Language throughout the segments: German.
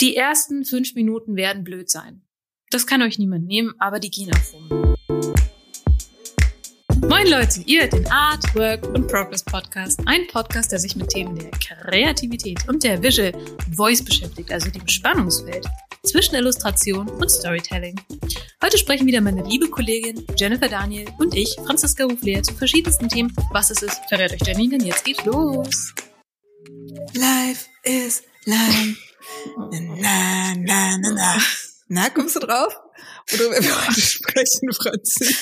Die ersten fünf Minuten werden blöd sein. Das kann euch niemand nehmen, aber die gehen auch rum. Moin Leute, ihr hört den Art, Work und Progress Podcast. Ein Podcast, der sich mit Themen der Kreativität und der Visual Voice beschäftigt, also dem Spannungsfeld zwischen Illustration und Storytelling. Heute sprechen wieder meine liebe Kollegin Jennifer Daniel und ich, Franziska Huflehr, zu verschiedensten Themen. Was es ist, verrät euch Janine, denn jetzt geht's los. Life is life. Na, na, na, na. Na, kommst du drauf? Oder wir heute sprechen, Franzi?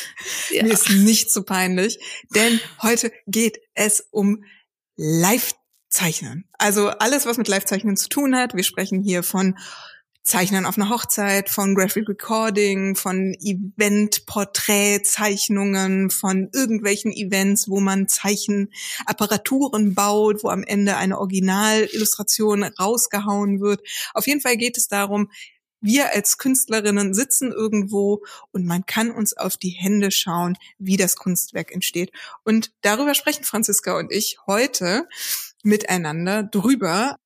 Ja. Mir ist nicht so peinlich, denn heute geht es um Live-Zeichnen. Also alles, was mit Live-Zeichnen zu tun hat. Wir sprechen hier von Zeichnen auf einer Hochzeit, von Graphic Recording, von Event-Porträtzeichnungen, von irgendwelchen Events, wo man Zeichenapparaturen baut, wo am Ende eine Originalillustration rausgehauen wird. Auf jeden Fall geht es darum, wir als Künstlerinnen sitzen irgendwo und man kann uns auf die Hände schauen, wie das Kunstwerk entsteht. Und darüber sprechen Franziska und ich heute miteinander drüber,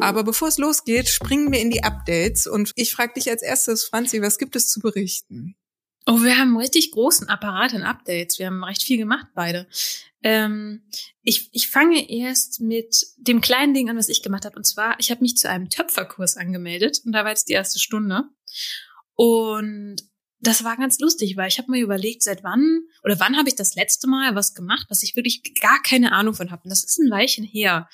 aber bevor es losgeht, springen wir in die Updates und ich frage dich als erstes, Franzi, was gibt es zu berichten? Oh, wir haben einen richtig großen Apparat an Updates. Wir haben recht viel gemacht, beide. Ähm, ich, ich fange erst mit dem kleinen Ding an, was ich gemacht habe. Und zwar, ich habe mich zu einem Töpferkurs angemeldet und da war jetzt die erste Stunde. Und das war ganz lustig, weil ich habe mir überlegt, seit wann oder wann habe ich das letzte Mal was gemacht, was ich wirklich gar keine Ahnung von habe. Und das ist ein Weilchen her.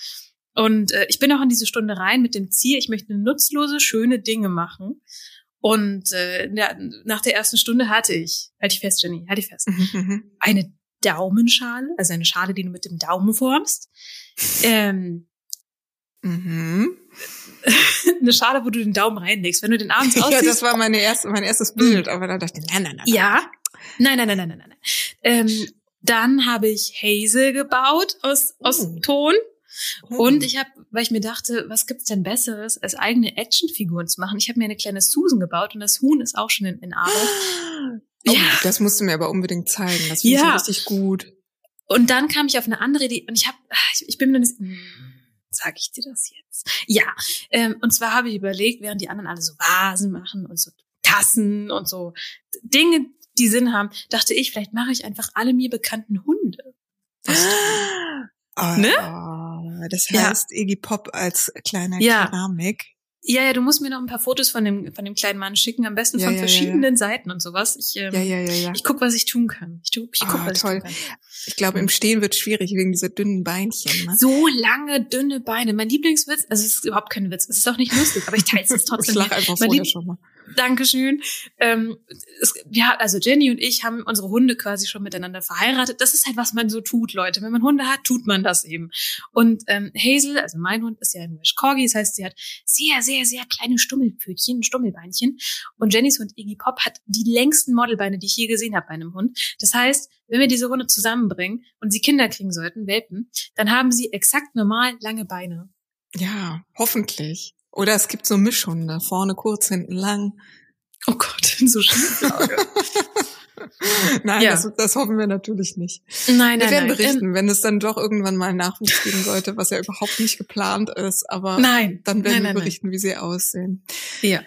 Und äh, ich bin auch in diese Stunde rein mit dem Ziel, ich möchte nutzlose, schöne Dinge machen. Und äh, ja, nach der ersten Stunde hatte ich, halt ich fest, Jenny, halt ich fest, mhm, mhm. eine Daumenschale, also eine Schale, die du mit dem Daumen formst. Ähm, mhm. eine Schale, wo du den Daumen reinlegst. Wenn du den abends aussiehst. Ja, das war meine erste, mein erstes Bild, aber dann dachte ich, nein, nein, nein. Ja, nein, nein, nein, nein, nein, nein. Ähm, dann habe ich Hazel gebaut aus, aus oh. Ton. Und ich habe, weil ich mir dachte, was gibt's denn Besseres, als eigene Actionfiguren zu machen? Ich habe mir eine kleine Susan gebaut und das Huhn ist auch schon in, in Arbeit. Oh, ja. Das musst du mir aber unbedingt zeigen. Das finde ja. ich richtig gut. Und dann kam ich auf eine andere Idee und ich habe, ich, ich bin mir nicht, hm, sag ich dir das jetzt? Ja, ähm, und zwar habe ich überlegt, während die anderen alle so Vasen machen und so Tassen und so Dinge, die Sinn haben, dachte ich, vielleicht mache ich einfach alle mir bekannten Hunde. Oh, ne? Oh, das heißt ja. Iggy Pop als kleiner ja. Keramik. Ja, ja, du musst mir noch ein paar Fotos von dem, von dem kleinen Mann schicken, am besten ja, von ja, verschiedenen ja, Seiten und sowas. Ich, ähm, ja, ja, ja, ja. ich guck, was ich tun kann. Ich, tu, ich guck, oh, was toll. ich tun kann. Ich glaube, im Stehen wird schwierig wegen dieser dünnen Beinchen. Ne? So lange, dünne Beine. Mein Lieblingswitz, also es ist überhaupt kein Witz, es ist auch nicht lustig, aber ich teile es trotzdem. ich lach einfach vorher schon mal. Dankeschön. Ähm, es, ja, also Jenny und ich haben unsere Hunde quasi schon miteinander verheiratet. Das ist halt, was man so tut, Leute. Wenn man Hunde hat, tut man das eben. Und ähm, Hazel, also mein Hund, ist ja ein Welsh Corgi. Das heißt, sie hat sehr, sehr, sehr kleine Stummelpfötchen, Stummelbeinchen. Und Jennys Hund Iggy Pop hat die längsten Modelbeine, die ich je gesehen habe bei einem Hund. Das heißt, wenn wir diese Hunde zusammenbringen und sie Kinder kriegen sollten, Welpen, dann haben sie exakt normal lange Beine. Ja, hoffentlich. Oder es gibt so Mischhunde, vorne kurz, hinten lang. Oh Gott, in so Schieflage. nein, ja. das, das, hoffen wir natürlich nicht. Nein, nein, Wir werden nein. berichten, ähm, wenn es dann doch irgendwann mal Nachwuchs geben sollte, was ja überhaupt nicht geplant ist, aber nein, dann werden nein, wir berichten, wie sie aussehen. Ja.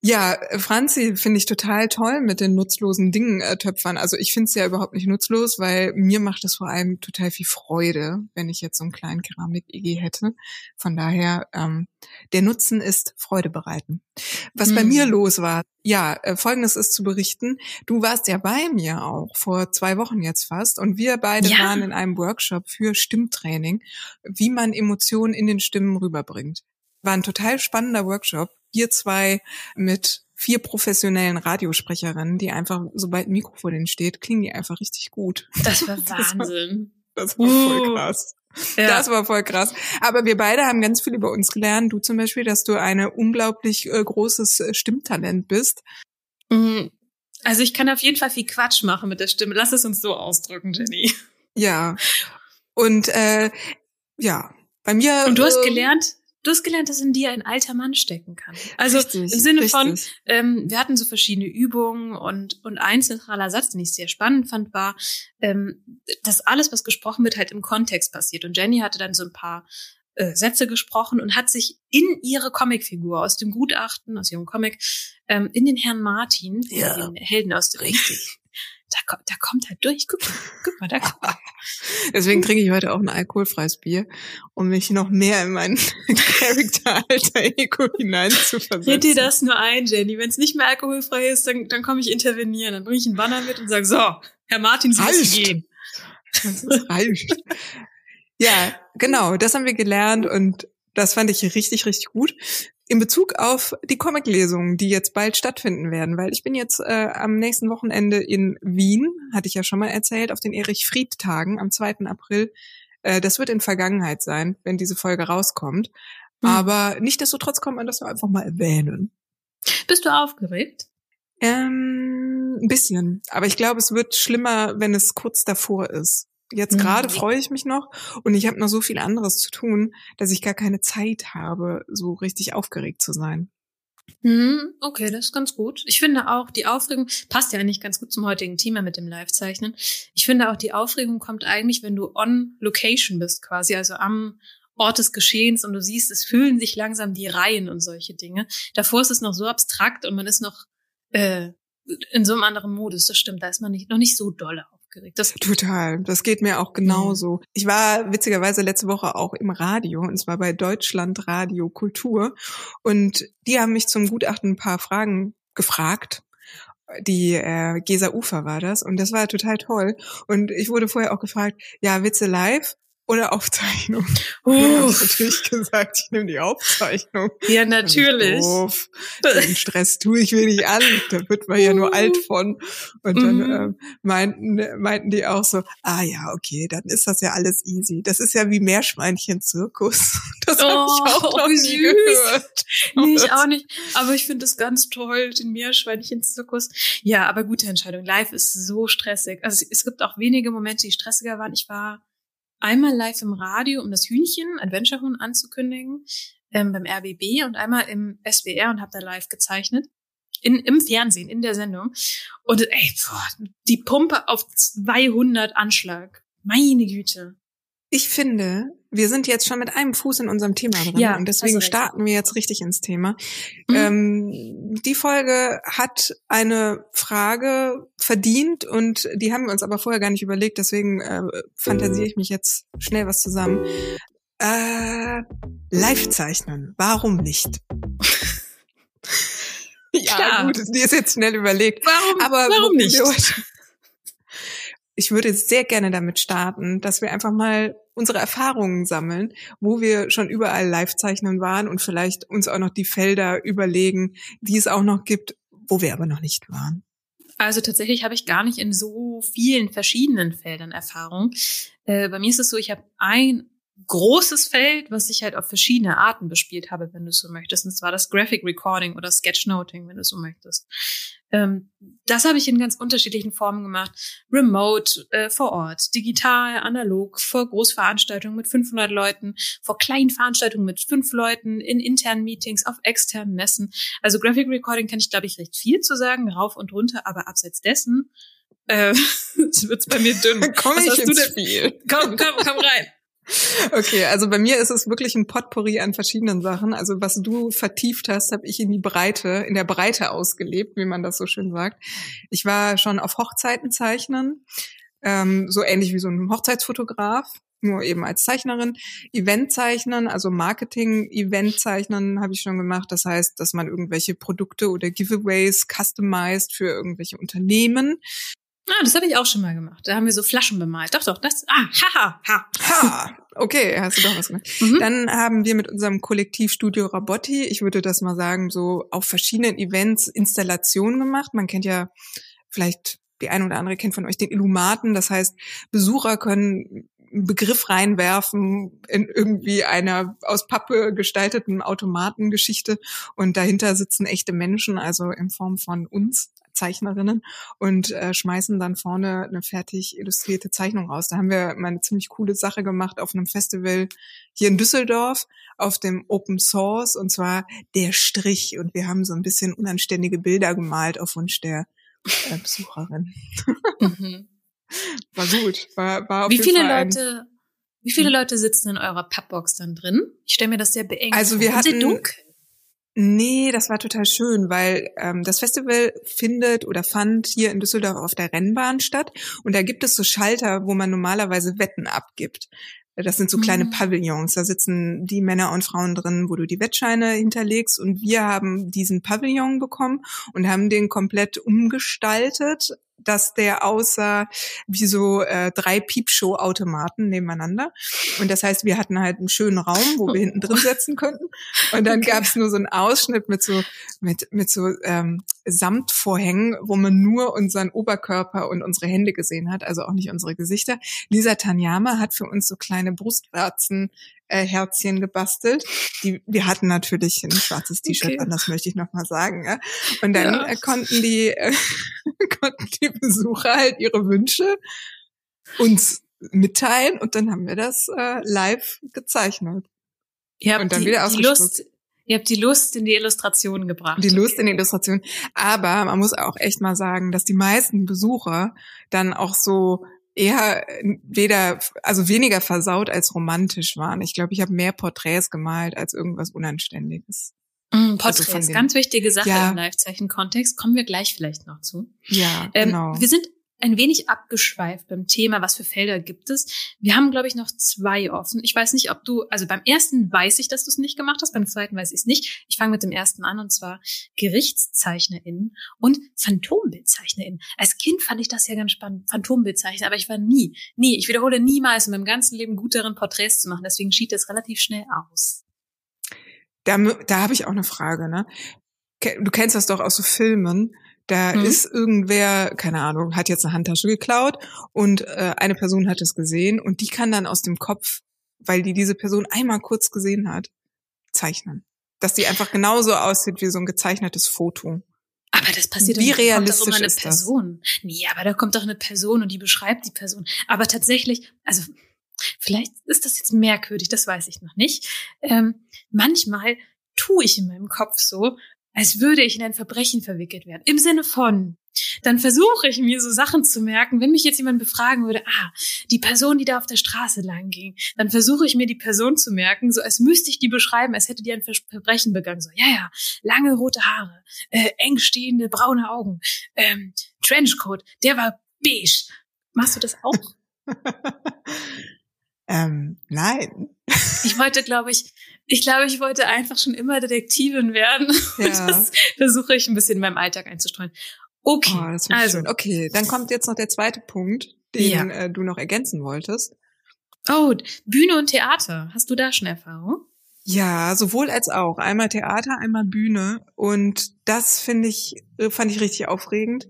Ja, Franzi finde ich total toll mit den nutzlosen Dingen äh, töpfern. Also ich finde es ja überhaupt nicht nutzlos, weil mir macht es vor allem total viel Freude, wenn ich jetzt so einen kleinen Keramik-EG hätte. Von daher, ähm, der Nutzen ist Freude bereiten. Was hm. bei mir los war, ja, äh, folgendes ist zu berichten. Du warst ja bei mir auch vor zwei Wochen jetzt fast und wir beide ja. waren in einem Workshop für Stimmtraining, wie man Emotionen in den Stimmen rüberbringt. War ein total spannender Workshop wir zwei mit vier professionellen Radiosprecherinnen, die einfach, sobald ein Mikro vor denen steht, klingen die einfach richtig gut. Das war Wahnsinn. Das war, das war voll uh. krass. Ja. Das war voll krass. Aber wir beide haben ganz viel über uns gelernt. Du zum Beispiel, dass du eine unglaublich äh, großes äh, Stimmtalent bist. Mhm. Also ich kann auf jeden Fall viel Quatsch machen mit der Stimme. Lass es uns so ausdrücken, Jenny. Ja. Und äh, ja, bei mir. Und du hast äh, gelernt, Du hast gelernt, dass in dir ein alter Mann stecken kann. Also richtig, im Sinne richtig. von, ähm, wir hatten so verschiedene Übungen und, und ein zentraler Satz, den ich sehr spannend fand, war, ähm, dass alles, was gesprochen wird, halt im Kontext passiert. Und Jenny hatte dann so ein paar äh, Sätze gesprochen und hat sich in ihre Comicfigur aus dem Gutachten, aus ihrem Comic, ähm, in den Herrn Martin, Ja. den Helden aus dem Richtig. Da, da kommt halt durch. Guck mal, guck mal, da kommt. Deswegen trinke ich heute auch ein alkoholfreies Bier, um mich noch mehr in meinen Charakter Alter Ego hineinzuversetzen. Red dir das nur ein, Jenny. Wenn es nicht mehr alkoholfrei ist, dann, dann komme ich intervenieren. Dann bringe ich einen Banner mit und sage, so, Herr Martin, Sie müssen Reicht. gehen. Das ist reicht. Ja, genau, das haben wir gelernt und das fand ich richtig, richtig gut. In Bezug auf die Comic-Lesungen, die jetzt bald stattfinden werden, weil ich bin jetzt äh, am nächsten Wochenende in Wien, hatte ich ja schon mal erzählt, auf den Erich-Fried-Tagen am 2. April. Äh, das wird in Vergangenheit sein, wenn diese Folge rauskommt. Hm. Aber nichtsdestotrotz kann man das einfach mal erwähnen. Bist du aufgeregt? Ähm, ein bisschen. Aber ich glaube, es wird schlimmer, wenn es kurz davor ist. Jetzt Mhm. gerade freue ich mich noch und ich habe noch so viel anderes zu tun, dass ich gar keine Zeit habe, so richtig aufgeregt zu sein. Hm, okay, das ist ganz gut. Ich finde auch, die Aufregung passt ja eigentlich ganz gut zum heutigen Thema mit dem Live-Zeichnen. Ich finde auch, die Aufregung kommt eigentlich, wenn du on Location bist, quasi, also am Ort des Geschehens und du siehst, es füllen sich langsam die Reihen und solche Dinge. Davor ist es noch so abstrakt und man ist noch äh, in so einem anderen Modus. Das stimmt, da ist man nicht, noch nicht so doll aufgeregt. Das, Total. Das geht mir auch genauso. Ich war witzigerweise letzte Woche auch im Radio und zwar bei Deutschland Radio Kultur und die haben mich zum Gutachten ein paar Fragen gefragt. Die äh, Gesa Ufer war das und das war total toll. Und ich wurde vorher auch gefragt, ja, Witze live oder Aufzeichnung? Habe ich natürlich gesagt, ich nehme die Aufzeichnung. ja, natürlich. Doof. Den Stress tue ich mir nicht an. Da wird man ja nur alt von. Und dann Mhm. ähm, meinten, meinten die auch so, ah ja, okay, dann ist das ja alles easy. Das ist ja wie Meerschweinchen-Zirkus. Das habe Oh, ich auch noch wie nie süß. gehört. Nee, ich auch nicht. Aber ich finde es ganz toll, den Meerschweinchen-Zirkus. Ja, aber gute Entscheidung. Live ist so stressig. Also es gibt auch wenige Momente, die stressiger waren. Ich war einmal live im Radio, um das Hühnchen, Adventure Huhn anzukündigen, ähm, beim RBB und einmal im SWR und habe da live gezeichnet. In, Im Fernsehen, in der Sendung. Und ey, boah, die Pumpe auf 200 Anschlag. Meine Güte. Ich finde, wir sind jetzt schon mit einem Fuß in unserem Thema drin Ja, und deswegen starten wir jetzt richtig ins Thema. Mhm. Ähm, die Folge hat eine Frage verdient und die haben wir uns aber vorher gar nicht überlegt, deswegen äh, fantasiere ich mich jetzt schnell was zusammen. Äh, live zeichnen, warum nicht? ja, Klar. gut, die ist jetzt schnell überlegt. Warum, Aber warum nicht? Ich würde sehr gerne damit starten, dass wir einfach mal unsere Erfahrungen sammeln, wo wir schon überall Live-Zeichnen waren und vielleicht uns auch noch die Felder überlegen, die es auch noch gibt, wo wir aber noch nicht waren. Also tatsächlich habe ich gar nicht in so vielen verschiedenen Feldern Erfahrung. Äh, bei mir ist es so, ich habe ein großes Feld, was ich halt auf verschiedene Arten bespielt habe, wenn du so möchtest. Und zwar das Graphic Recording oder Sketchnoting, wenn du so möchtest. Ähm, das habe ich in ganz unterschiedlichen Formen gemacht. Remote, äh, vor Ort, digital, analog, vor Großveranstaltungen mit 500 Leuten, vor kleinen Veranstaltungen mit fünf Leuten, in internen Meetings, auf externen Messen. Also Graphic Recording kann ich, glaube ich, recht viel zu sagen, rauf und runter, aber abseits dessen äh, wird's bei mir dünn. Komme Was ich ins? Spiel. Komm, komm, komm rein. Okay, also bei mir ist es wirklich ein Potpourri an verschiedenen Sachen. Also was du vertieft hast, habe ich in die Breite, in der Breite ausgelebt, wie man das so schön sagt. Ich war schon auf Hochzeiten zeichnen, ähm, so ähnlich wie so ein Hochzeitsfotograf, nur eben als Zeichnerin. Eventzeichnen, also Marketing-Eventzeichnen habe ich schon gemacht. Das heißt, dass man irgendwelche Produkte oder Giveaways customized für irgendwelche Unternehmen. Ah, das habe ich auch schon mal gemacht. Da haben wir so Flaschen bemalt. Doch, doch, das. Ah, haha, ha. Ha, okay, hast du doch was gemacht. Mhm. Dann haben wir mit unserem Kollektivstudio Rabotti, ich würde das mal sagen, so auf verschiedenen Events Installationen gemacht. Man kennt ja vielleicht die eine oder andere kennt von euch den Illumaten. Das heißt, Besucher können einen Begriff reinwerfen in irgendwie einer aus Pappe gestalteten Automatengeschichte und dahinter sitzen echte Menschen, also in Form von uns Zeichnerinnen und äh, schmeißen dann vorne eine fertig illustrierte Zeichnung raus. Da haben wir mal eine ziemlich coole Sache gemacht auf einem Festival hier in Düsseldorf auf dem Open Source und zwar der Strich und wir haben so ein bisschen unanständige Bilder gemalt auf Wunsch der äh, Besucherin. Mhm. War gut. War, war auf Wie viele Fall Leute, Wie viele Leute sitzen in eurer Pappbox dann drin? Ich stelle mir das sehr beengt Also wir sehr hatten- dunkel. Nee, das war total schön, weil ähm, das Festival findet oder fand hier in Düsseldorf auf der Rennbahn statt. Und da gibt es so Schalter, wo man normalerweise Wetten abgibt. Das sind so kleine Mhm. Pavillons. Da sitzen die Männer und Frauen drin, wo du die Wettscheine hinterlegst. Und wir haben diesen Pavillon bekommen und haben den komplett umgestaltet, dass der aussah wie so äh, drei Piepshow-Automaten nebeneinander. Und das heißt, wir hatten halt einen schönen Raum, wo wir hinten drin sitzen könnten. Und dann Okay. gab's nur so einen Ausschnitt mit so mit mit so ähm, Samtvorhängen, wo man nur unseren Oberkörper und unsere Hände gesehen hat, also auch nicht unsere Gesichter. Lisa Tanyama hat für uns so kleine Brustwarzen äh, Herzchen gebastelt. Die, wir hatten natürlich ein schwarzes T-Shirt Okay. an, das möchte ich noch mal sagen. Ja? Und dann Ja. äh, konnten die äh, konnten die Besucher halt ihre Wünsche uns mitteilen und dann haben wir das äh, live gezeichnet. Habt und dann die, wieder die. Lust, ihr habt die Lust in die Illustration gebracht. Die Lust in die Illustration. Aber man muss auch echt mal sagen, dass die meisten Besucher dann auch so eher weder, also weniger versaut als romantisch waren. Ich glaube, ich habe mehr Porträts gemalt als irgendwas Unanständiges. Mm, Also Porträts, den- ganz wichtige Sache Ja. im Livezeichen-Kontext. Kommen wir gleich vielleicht noch zu. Ja, Ähm, genau. Wir sind ein wenig abgeschweift beim Thema, was für Felder gibt es. Wir haben, glaube ich, noch zwei offen. Ich weiß nicht, ob du, also beim ersten weiß ich, dass du es nicht gemacht hast, beim zweiten weiß ich es nicht. Ich fange mit dem ersten an, und zwar GerichtszeichnerInnen und PhantombildzeichnerInnen. Als Kind fand ich das ja ganz spannend, Phantombildzeichner, aber ich war nie, nie, ich wiederhole niemals in meinem ganzen Leben gut darin, Porträts zu machen. Deswegen schied das relativ schnell aus. Da, da habe ich auch eine Frage, ne? Du kennst das doch aus so Filmen. Da Mhm. ist irgendwer, keine Ahnung, hat jetzt eine Handtasche geklaut und äh, eine Person hat es gesehen und die kann dann aus dem Kopf, weil die diese Person einmal kurz gesehen hat, zeichnen. Dass die einfach genauso aussieht wie so ein gezeichnetes Foto. Aber das passiert Wie doch- kommt doch realistisch immer eine ist das? Person. Nee, aber da kommt doch eine Person und die beschreibt die Person. Aber tatsächlich, also vielleicht ist das jetzt merkwürdig, das weiß ich noch nicht. Ähm, manchmal tue ich in meinem Kopf so, als würde ich in ein Verbrechen verwickelt werden. Im Sinne von, dann versuche ich mir so Sachen zu merken, wenn mich jetzt jemand befragen würde, ah, die Person, die da auf der Straße lang ging, dann versuche ich mir die Person zu merken, so als müsste ich die beschreiben, als hätte die ein Ver- Verbrechen begangen. So, ja, ja, lange rote Haare, äh, eng stehende braune Augen, ähm, Trenchcoat, der war beige. Machst du das auch? ähm, nein. Ich wollte, glaube ich, ich glaube, ich wollte einfach schon immer Detektivin werden. Und Ja. das versuche ich ein bisschen in meinem Alltag einzustreuen. Okay, Oh, das finde ich also, schön. Okay, dann kommt jetzt noch der zweite Punkt, den Ja. äh, du noch ergänzen wolltest. oh, Bühne und Theater. Hast du da schon Erfahrung? Ja, sowohl als auch. Einmal Theater, einmal Bühne. Und das finde ich, äh, fand ich richtig aufregend.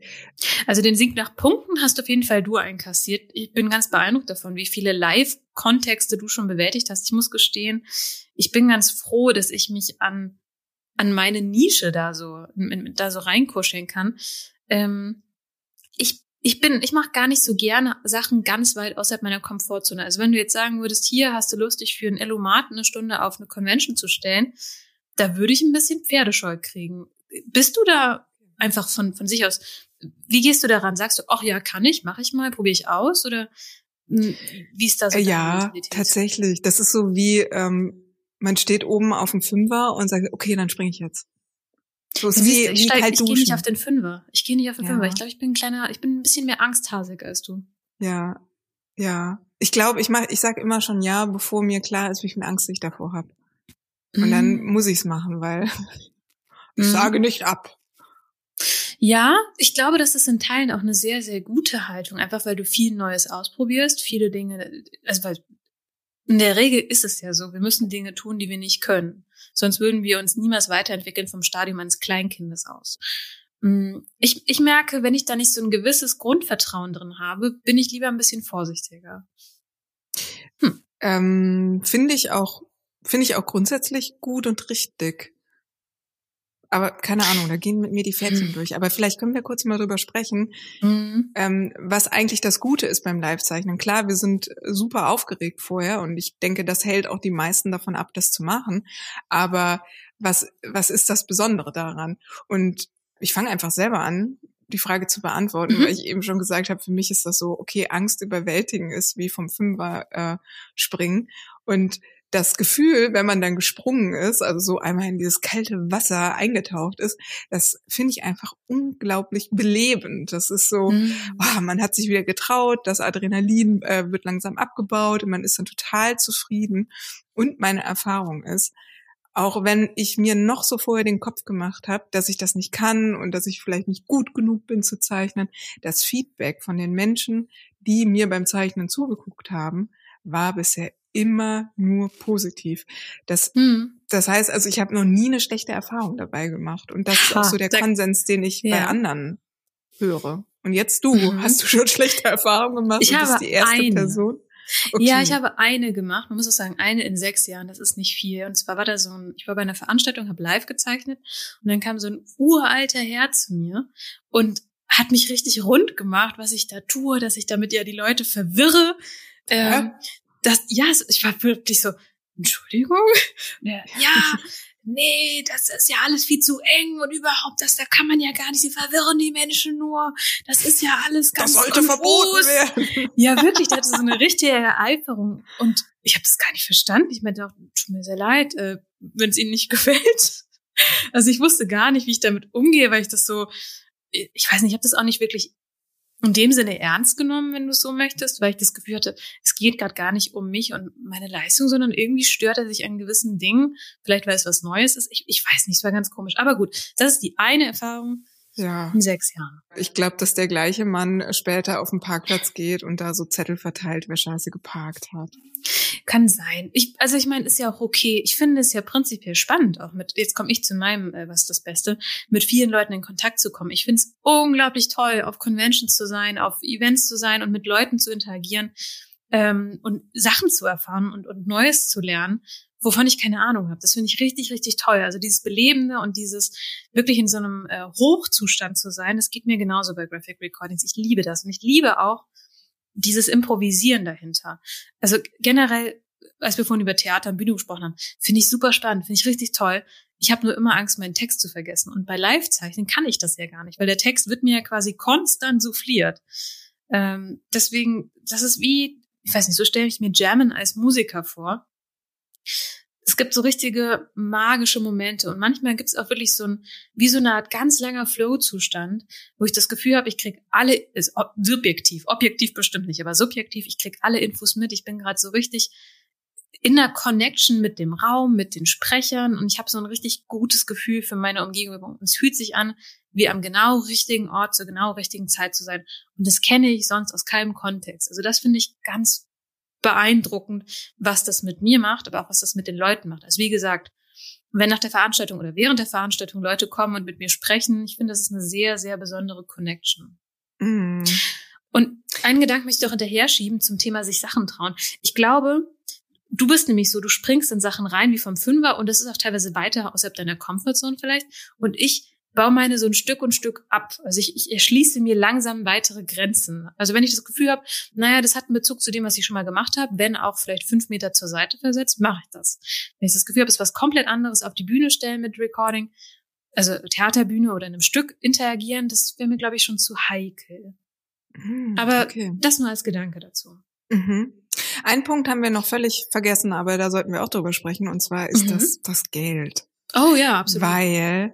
Also den Sieg nach Punkten hast auf jeden Fall du einkassiert. Ich bin ganz beeindruckt davon, wie viele Live-Kontexte du schon bewältigt hast. Ich muss gestehen, ich bin ganz froh, dass ich mich an, an meine Nische da so, da so reinkuscheln kann. Ähm, ich, ich bin, ich mache gar nicht so gerne Sachen ganz weit außerhalb meiner Komfortzone. Also wenn du jetzt sagen würdest, hier hast du Lust, dich für einen Elomat eine Stunde auf eine Convention zu stellen, da würde ich ein bisschen Pferdescheu kriegen. Bist du da einfach von, von sich aus, wie gehst du daran? Sagst du, ach ja, kann ich, mache ich mal, probiere ich aus? Oder mh, wie ist das? Äh, ja, tatsächlich. Das ist so wie, ähm, man steht oben auf dem Fünfer und sagt, okay, dann springe ich jetzt. So ist wie, ich wie steig, kalt ich gehe nicht auf den Fünfer. Ich gehe nicht auf den Ja. Fünfer. Ich glaube, ich bin ein kleiner, ich bin ein bisschen mehr angsthasig als du. Ja, ja. Ich glaube, ich mach, ich sag immer schon ja, bevor mir klar ist, wie viel Angst ich davor habe. Und dann Mhm. muss ich's machen, weil ich Mhm. sage nicht ab. Ja, ich glaube, das ist in Teilen auch eine sehr, sehr gute Haltung, einfach weil du viel Neues ausprobierst, viele Dinge, also weil in der Regel ist es ja so, wir müssen Dinge tun, die wir nicht können. Sonst würden wir uns niemals weiterentwickeln vom Stadium eines Kleinkindes aus. Mm, Ich, ich merke, wenn ich da nicht so ein gewisses Grundvertrauen drin habe, bin ich lieber ein bisschen vorsichtiger. Ähm, finde ich auch, finde ich auch grundsätzlich gut und richtig. Aber keine Ahnung, da gehen mit mir die Fädchen Hm. durch. Aber vielleicht können wir kurz mal drüber sprechen, Mhm. ähm, was eigentlich das Gute ist beim Livezeichnen. Klar, wir sind super aufgeregt vorher und ich denke, das hält auch die meisten davon ab, das zu machen. Aber was, was ist das Besondere daran? Und ich fange einfach selber an. die Frage zu beantworten, mhm. weil ich eben schon gesagt habe, für mich ist das so, okay, Angst überwältigen ist wie vom Fünfer äh, springen. Und das Gefühl, wenn man dann gesprungen ist, also so einmal in dieses kalte Wasser eingetaucht ist, das finde ich einfach unglaublich belebend. Das ist so, mhm. oh, man hat sich wieder getraut, das Adrenalin äh, wird langsam abgebaut und man ist dann total zufrieden. Und meine Erfahrung ist, auch wenn ich mir noch so vorher den Kopf gemacht habe, dass ich das nicht kann und dass ich vielleicht nicht gut genug bin zu zeichnen, das Feedback von den Menschen, die mir beim Zeichnen zugeguckt haben, war bisher immer nur positiv. Das, hm. das heißt, also ich habe noch nie eine schlechte Erfahrung dabei gemacht. Und das ist auch so der Konsens, den ich ja. bei anderen höre. Und jetzt du, mhm. hast du schon schlechte Erfahrungen gemacht? Ich und habe bist die erste eine. Person? Okay. Ja, ich habe eine gemacht. Man muss auch sagen, eine in sechs Jahren, das ist nicht viel. Und zwar war da so ein, ich war bei einer Veranstaltung, habe live gezeichnet und dann kam so ein uralter Herr zu mir und hat mich richtig rund gemacht, was ich da tue, dass ich damit ja die Leute verwirre. Ähm, das, ja, ich war wirklich so, Entschuldigung? Ja, ja, nee, das ist ja alles viel zu eng und überhaupt, das, da kann man ja gar nicht, sie verwirren die Menschen nur. Das ist ja alles ganz Das sollte konfus. verboten werden. Ja, wirklich, da hatte so eine richtige Ereiferung und ich habe das gar nicht verstanden. Ich meinte auch, tut mir sehr leid, äh, wenn es Ihnen nicht gefällt. Also ich wusste gar nicht, wie ich damit umgehe, weil ich das so, ich weiß nicht, ich habe das auch nicht wirklich in dem Sinne ernst genommen, wenn du es so möchtest, weil ich das Gefühl hatte, es geht gerade gar nicht um mich und meine Leistung, sondern irgendwie stört er sich an gewissen Dingen. Vielleicht weil es was Neues ist. Ich, ich weiß nicht, es war ganz komisch. Aber gut, das ist die eine Erfahrung, ja. in sechs Jahren. Ich glaube, dass der gleiche Mann später auf den Parkplatz geht und da so Zettel verteilt, wer scheiße geparkt hat. Kann sein. Ich, also ich meine, ist ja auch okay. Ich finde es ja prinzipiell spannend, auch mit, jetzt komme ich zu meinem, äh, was das Beste, mit vielen Leuten in Kontakt zu kommen. Ich finde es unglaublich toll, auf Conventions zu sein, auf Events zu sein und mit Leuten zu interagieren ähm, und Sachen zu erfahren und, und Neues zu lernen wovon ich keine Ahnung habe. Das finde ich richtig, richtig toll. Also dieses Belebende und dieses wirklich in so einem äh, Hochzustand zu sein, das geht mir genauso bei Graphic Recordings. Ich liebe das und ich liebe auch dieses Improvisieren dahinter. Also generell, als wir vorhin über Theater und Bühne gesprochen haben, finde ich super spannend, finde ich richtig toll. Ich habe nur immer Angst, meinen Text zu vergessen. Und bei Live-Zeichnen kann ich das ja gar nicht, weil der Text wird mir ja quasi konstant souffliert. Ähm, deswegen, das ist wie, ich weiß nicht, so stelle ich mir Jammen als Musiker vor es gibt so richtige magische Momente und manchmal gibt es auch wirklich so ein, wie so eine Art ganz langer Flow-Zustand, wo ich das Gefühl habe, ich krieg alle, ist subjektiv, objektiv bestimmt nicht, aber subjektiv, ich krieg alle Infos mit, ich bin gerade so richtig in der Connection mit dem Raum, mit den Sprechern und ich habe so ein richtig gutes Gefühl für meine Umgebung. Und es fühlt sich an, wie am genau richtigen Ort zur genau richtigen Zeit zu sein. Und das kenne ich sonst aus keinem Kontext. Also das finde ich ganz beeindruckend, was das mit mir macht, aber auch was das mit den Leuten macht. Also wie gesagt, wenn nach der Veranstaltung oder während der Veranstaltung Leute kommen und mit mir sprechen, ich finde, das ist eine sehr, sehr besondere Connection. Mm. Und einen Gedanken möchte ich doch hinterher schieben zum Thema sich Sachen trauen. Ich glaube, du bist nämlich so, du springst in Sachen rein wie vom Fünfer und das ist auch teilweise weiter außerhalb deiner Comfortzone vielleicht. Und ich baue meine so ein Stück und Stück ab. Also ich, ich erschließe mir langsam weitere Grenzen. Also wenn ich das Gefühl habe, naja, das hat einen Bezug zu dem, was ich schon mal gemacht habe, wenn auch vielleicht fünf Meter zur Seite versetzt, mache ich das. Wenn ich das Gefühl habe, es ist was komplett anderes auf die Bühne stellen mit Recording, also Theaterbühne oder in einem Stück interagieren, das wäre mir, glaube ich, schon zu heikel. Mhm, aber okay. das nur als Gedanke dazu. Mhm. Einen Punkt haben wir noch völlig vergessen, aber da sollten wir auch drüber sprechen, und zwar ist mhm. das das Geld. Oh ja, absolut. Weil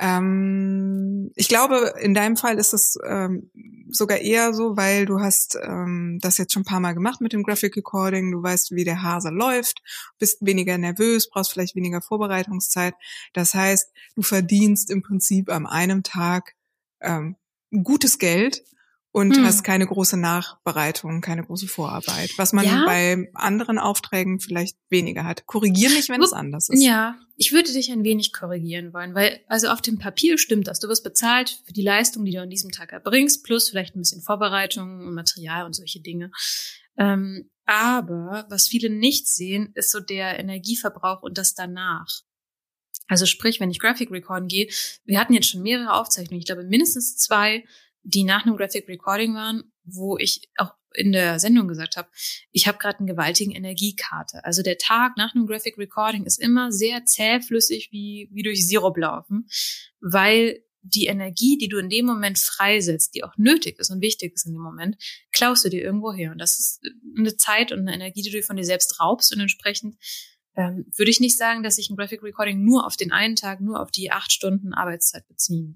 ähm, ich glaube, in deinem Fall ist es ähm, sogar eher so, weil du hast ähm, das jetzt schon ein paar Mal gemacht mit dem Graphic Recording. Du weißt, wie der Hase läuft, bist weniger nervös, brauchst vielleicht weniger Vorbereitungszeit. Das heißt, du verdienst im Prinzip an einem Tag ähm, gutes Geld und hm. hast keine große Nachbereitung, keine große Vorarbeit, was man ja? bei anderen Aufträgen vielleicht weniger hat. Korrigier mich, wenn es anders ist. Ja, ich würde dich ein wenig korrigieren wollen, weil also auf dem Papier stimmt das. Du wirst bezahlt für die Leistung, die du an diesem Tag erbringst, plus vielleicht ein bisschen Vorbereitung und Material und solche Dinge. Ähm, aber was viele nicht sehen, ist so der Energieverbrauch und das danach. Also sprich, wenn ich Graphic Recorden gehe, wir hatten jetzt schon mehrere Aufzeichnungen, ich glaube mindestens zwei, die nach einem Graphic Recording waren, wo ich auch in der Sendung gesagt habe, ich habe gerade einen gewaltigen Energiekarte. Also der Tag nach einem Graphic Recording ist immer sehr zähflüssig wie, wie durch Sirup laufen, weil die Energie, die du in dem Moment freisetzt, die auch nötig ist und wichtig ist in dem Moment, klaust du dir irgendwo her. Und das ist eine Zeit und eine Energie, die du von dir selbst raubst und entsprechend ähm, würde ich nicht sagen, dass ich ein Graphic Recording nur auf den einen Tag, nur auf die acht Stunden Arbeitszeit beziehe.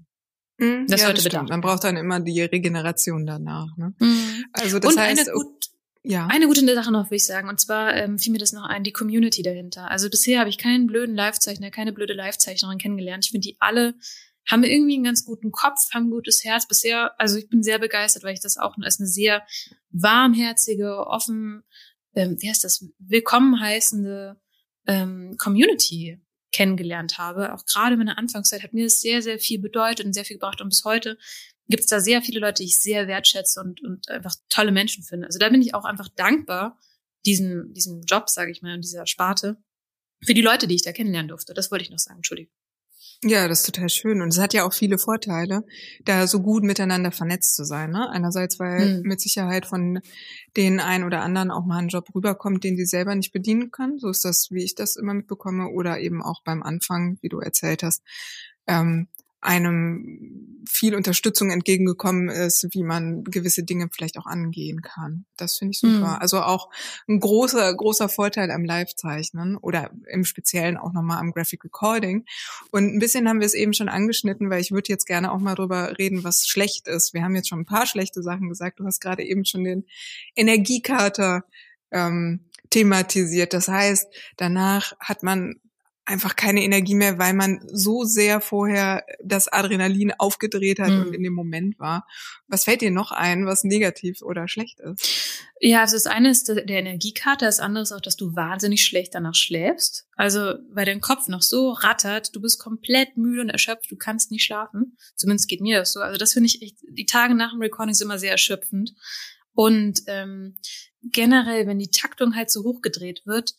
Mhm, das ja, sollte das. Man braucht dann immer die Regeneration danach. Ne? Mhm. Also das und heißt, eine, gut, ja. eine gute Sache noch, würde ich sagen. Und zwar ähm, fiel mir das noch ein, die Community dahinter. Also bisher habe ich keinen blöden Livezeichner, keine blöde Livezeichnerin kennengelernt. Ich finde, die alle haben irgendwie einen ganz guten Kopf, haben ein gutes Herz. Bisher, also ich bin sehr begeistert, weil ich das auch als eine sehr warmherzige, offen, ähm, wie heißt das, willkommen heißende ähm, Community kennengelernt habe. Auch gerade in der Anfangszeit hat mir das sehr, sehr viel bedeutet und sehr viel gebracht. Und bis heute gibt es da sehr viele Leute, die ich sehr wertschätze und, und einfach tolle Menschen finde. Also da bin ich auch einfach dankbar, diesen, diesen Job, sage ich mal, und dieser Sparte, für die Leute, die ich da kennenlernen durfte. Das wollte ich noch sagen, Entschuldigung. Ja, das ist total schön. Und es hat ja auch viele Vorteile, da so gut miteinander vernetzt zu sein. Ne? Einerseits, weil hm. mit Sicherheit von den einen oder anderen auch mal ein Job rüberkommt, den sie selber nicht bedienen können. So ist das, wie ich das immer mitbekomme. Oder eben auch beim Anfang, wie du erzählt hast, ähm, einem viel Unterstützung entgegengekommen ist, wie man gewisse Dinge vielleicht auch angehen kann. Das finde ich super. Mhm. Also auch ein großer, großer Vorteil am Live-Zeichnen oder im Speziellen auch nochmal am Graphic Recording. Und ein bisschen haben wir es eben schon angeschnitten, weil ich würde jetzt gerne auch mal drüber reden, was schlecht ist. Wir haben jetzt schon ein paar schlechte Sachen gesagt. Du hast gerade eben schon den Energiekater ähm, thematisiert. Das heißt, danach hat man einfach keine Energie mehr, weil man so sehr vorher das Adrenalin aufgedreht hat mhm. und in dem Moment war. Was fällt dir noch ein, was negativ oder schlecht ist? Ja, also das eine ist der Energiekater, das andere ist auch, dass du wahnsinnig schlecht danach schläfst. Also, weil dein Kopf noch so rattert, du bist komplett müde und erschöpft, du kannst nicht schlafen. Zumindest geht mir das so. Also das finde ich echt, die Tage nach dem Recording sind immer sehr erschöpfend. Und ähm, generell, wenn die Taktung halt so hochgedreht wird,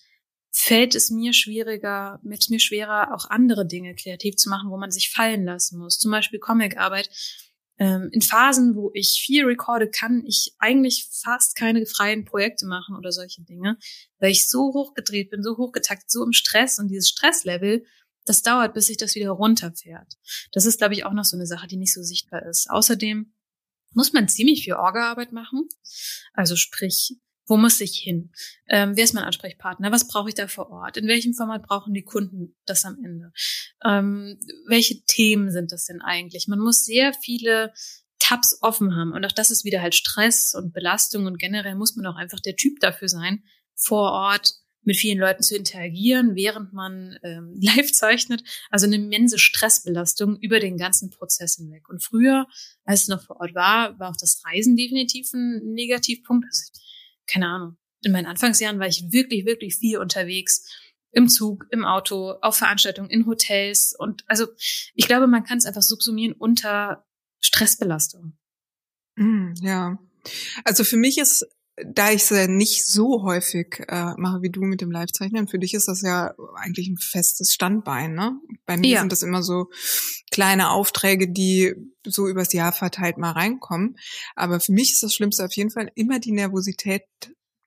fällt es mir schwieriger, mit mir schwerer, auch andere Dinge kreativ zu machen, wo man sich fallen lassen muss. Zum Beispiel Comicarbeit. Ähm, in Phasen, wo ich viel recorde, kann ich eigentlich fast keine freien Projekte machen oder solche Dinge, weil ich so hochgedreht bin, so hochgetaktet, so im Stress und dieses Stresslevel, das dauert, bis sich das wieder runterfährt. Das ist, glaube ich, auch noch so eine Sache, die nicht so sichtbar ist. Außerdem muss man ziemlich viel Orgaarbeit machen. Also sprich, wo muss ich hin? Ähm, wer ist mein Ansprechpartner? Was brauche ich da vor Ort? In welchem Format brauchen die Kunden das am Ende? Ähm, welche Themen sind das denn eigentlich? Man muss sehr viele Tabs offen haben. Und auch das ist wieder halt Stress und Belastung. Und generell muss man auch einfach der Typ dafür sein, vor Ort mit vielen Leuten zu interagieren, während man ähm, live zeichnet. Also eine immense Stressbelastung über den ganzen Prozess hinweg. Und früher, als es noch vor Ort war, war auch das Reisen definitiv ein Negativpunkt. Also keine Ahnung, in meinen Anfangsjahren war ich wirklich, wirklich viel unterwegs. Im Zug, im Auto, auf Veranstaltungen, in Hotels. Und also ich glaube, man kann es einfach subsumieren unter Stressbelastung. Mm, ja. Also für mich ist da ich es ja nicht so häufig äh, mache wie du mit dem Live-Zeichnen, für dich ist das ja eigentlich ein festes Standbein, ne? Bei mir ja. sind das immer so kleine Aufträge, die so übers Jahr verteilt mal reinkommen. Aber für mich ist das Schlimmste auf jeden Fall immer die Nervosität,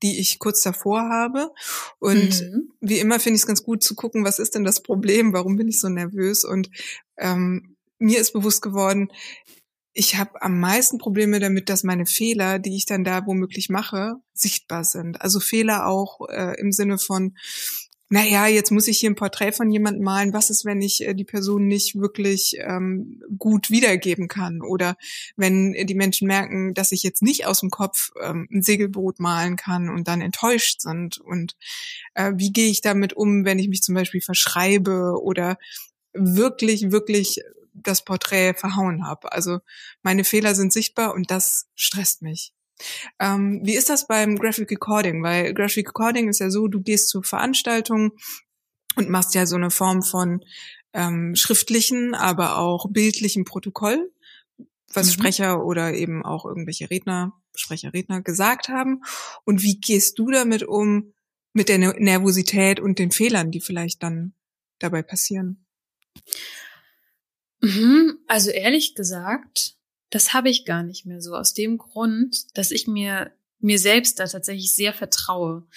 die ich kurz davor habe. Und mhm. wie immer finde ich es ganz gut zu gucken, was ist denn das Problem, warum bin ich so nervös? Und ähm, mir ist bewusst geworden, ich habe am meisten Probleme damit, dass meine Fehler, die ich dann da womöglich mache, sichtbar sind. Also Fehler auch äh, im Sinne von, naja, jetzt muss ich hier ein Porträt von jemandem malen. Was ist, wenn ich äh, die Person nicht wirklich ähm, gut wiedergeben kann? Oder wenn die Menschen merken, dass ich jetzt nicht aus dem Kopf ähm, ein Segelboot malen kann und dann enttäuscht sind? Und äh, wie gehe ich damit um, wenn ich mich zum Beispiel verschreibe oder wirklich, wirklich das Porträt verhauen habe. Also meine Fehler sind sichtbar und das stresst mich. Ähm, wie ist das beim Graphic Recording? Weil Graphic Recording ist ja so, du gehst zur Veranstaltung und machst ja so eine Form von ähm, schriftlichen, aber auch bildlichen Protokoll, was mhm. Sprecher oder eben auch irgendwelche Redner, Sprecher, Redner gesagt haben. Und wie gehst du damit um, mit der Nervosität und den Fehlern, die vielleicht dann dabei passieren? Mhm, also ehrlich gesagt, das habe ich gar nicht mehr so. Aus dem Grund, dass ich mir, mir selbst da tatsächlich sehr vertraue.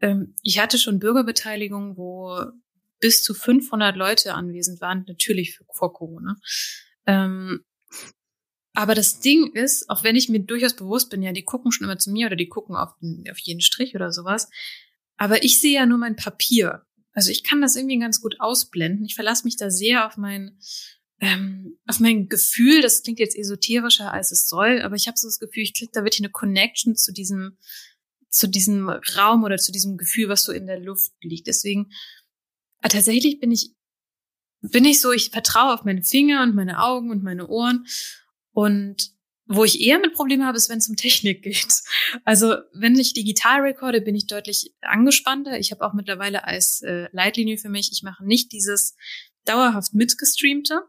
Ähm, ich hatte schon Bürgerbeteiligung, wo bis zu 500 Leute anwesend waren, natürlich vor Corona. Ähm, aber das Ding ist, auch wenn ich mir durchaus bewusst bin, ja, die gucken schon immer zu mir oder die gucken auf, den, auf jeden Strich oder sowas. Aber ich sehe ja nur mein Papier. Also ich kann das irgendwie ganz gut ausblenden. Ich verlasse mich da sehr auf mein, ähm, auf mein Gefühl. Das klingt jetzt esoterischer, als es soll, aber ich habe so das Gefühl, ich kriege da wirklich eine Connection zu diesem, zu diesem Raum oder zu diesem Gefühl, was so in der Luft liegt. Deswegen, äh, tatsächlich bin ich, bin ich so, ich vertraue auf meine Finger und meine Augen und meine Ohren und wo ich eher mit Problemen habe, ist, wenn es um Technik geht. Also wenn ich digital recorde, bin ich deutlich angespannter. Ich habe auch mittlerweile als äh, Leitlinie für mich, ich mache nicht dieses dauerhaft mitgestreamte,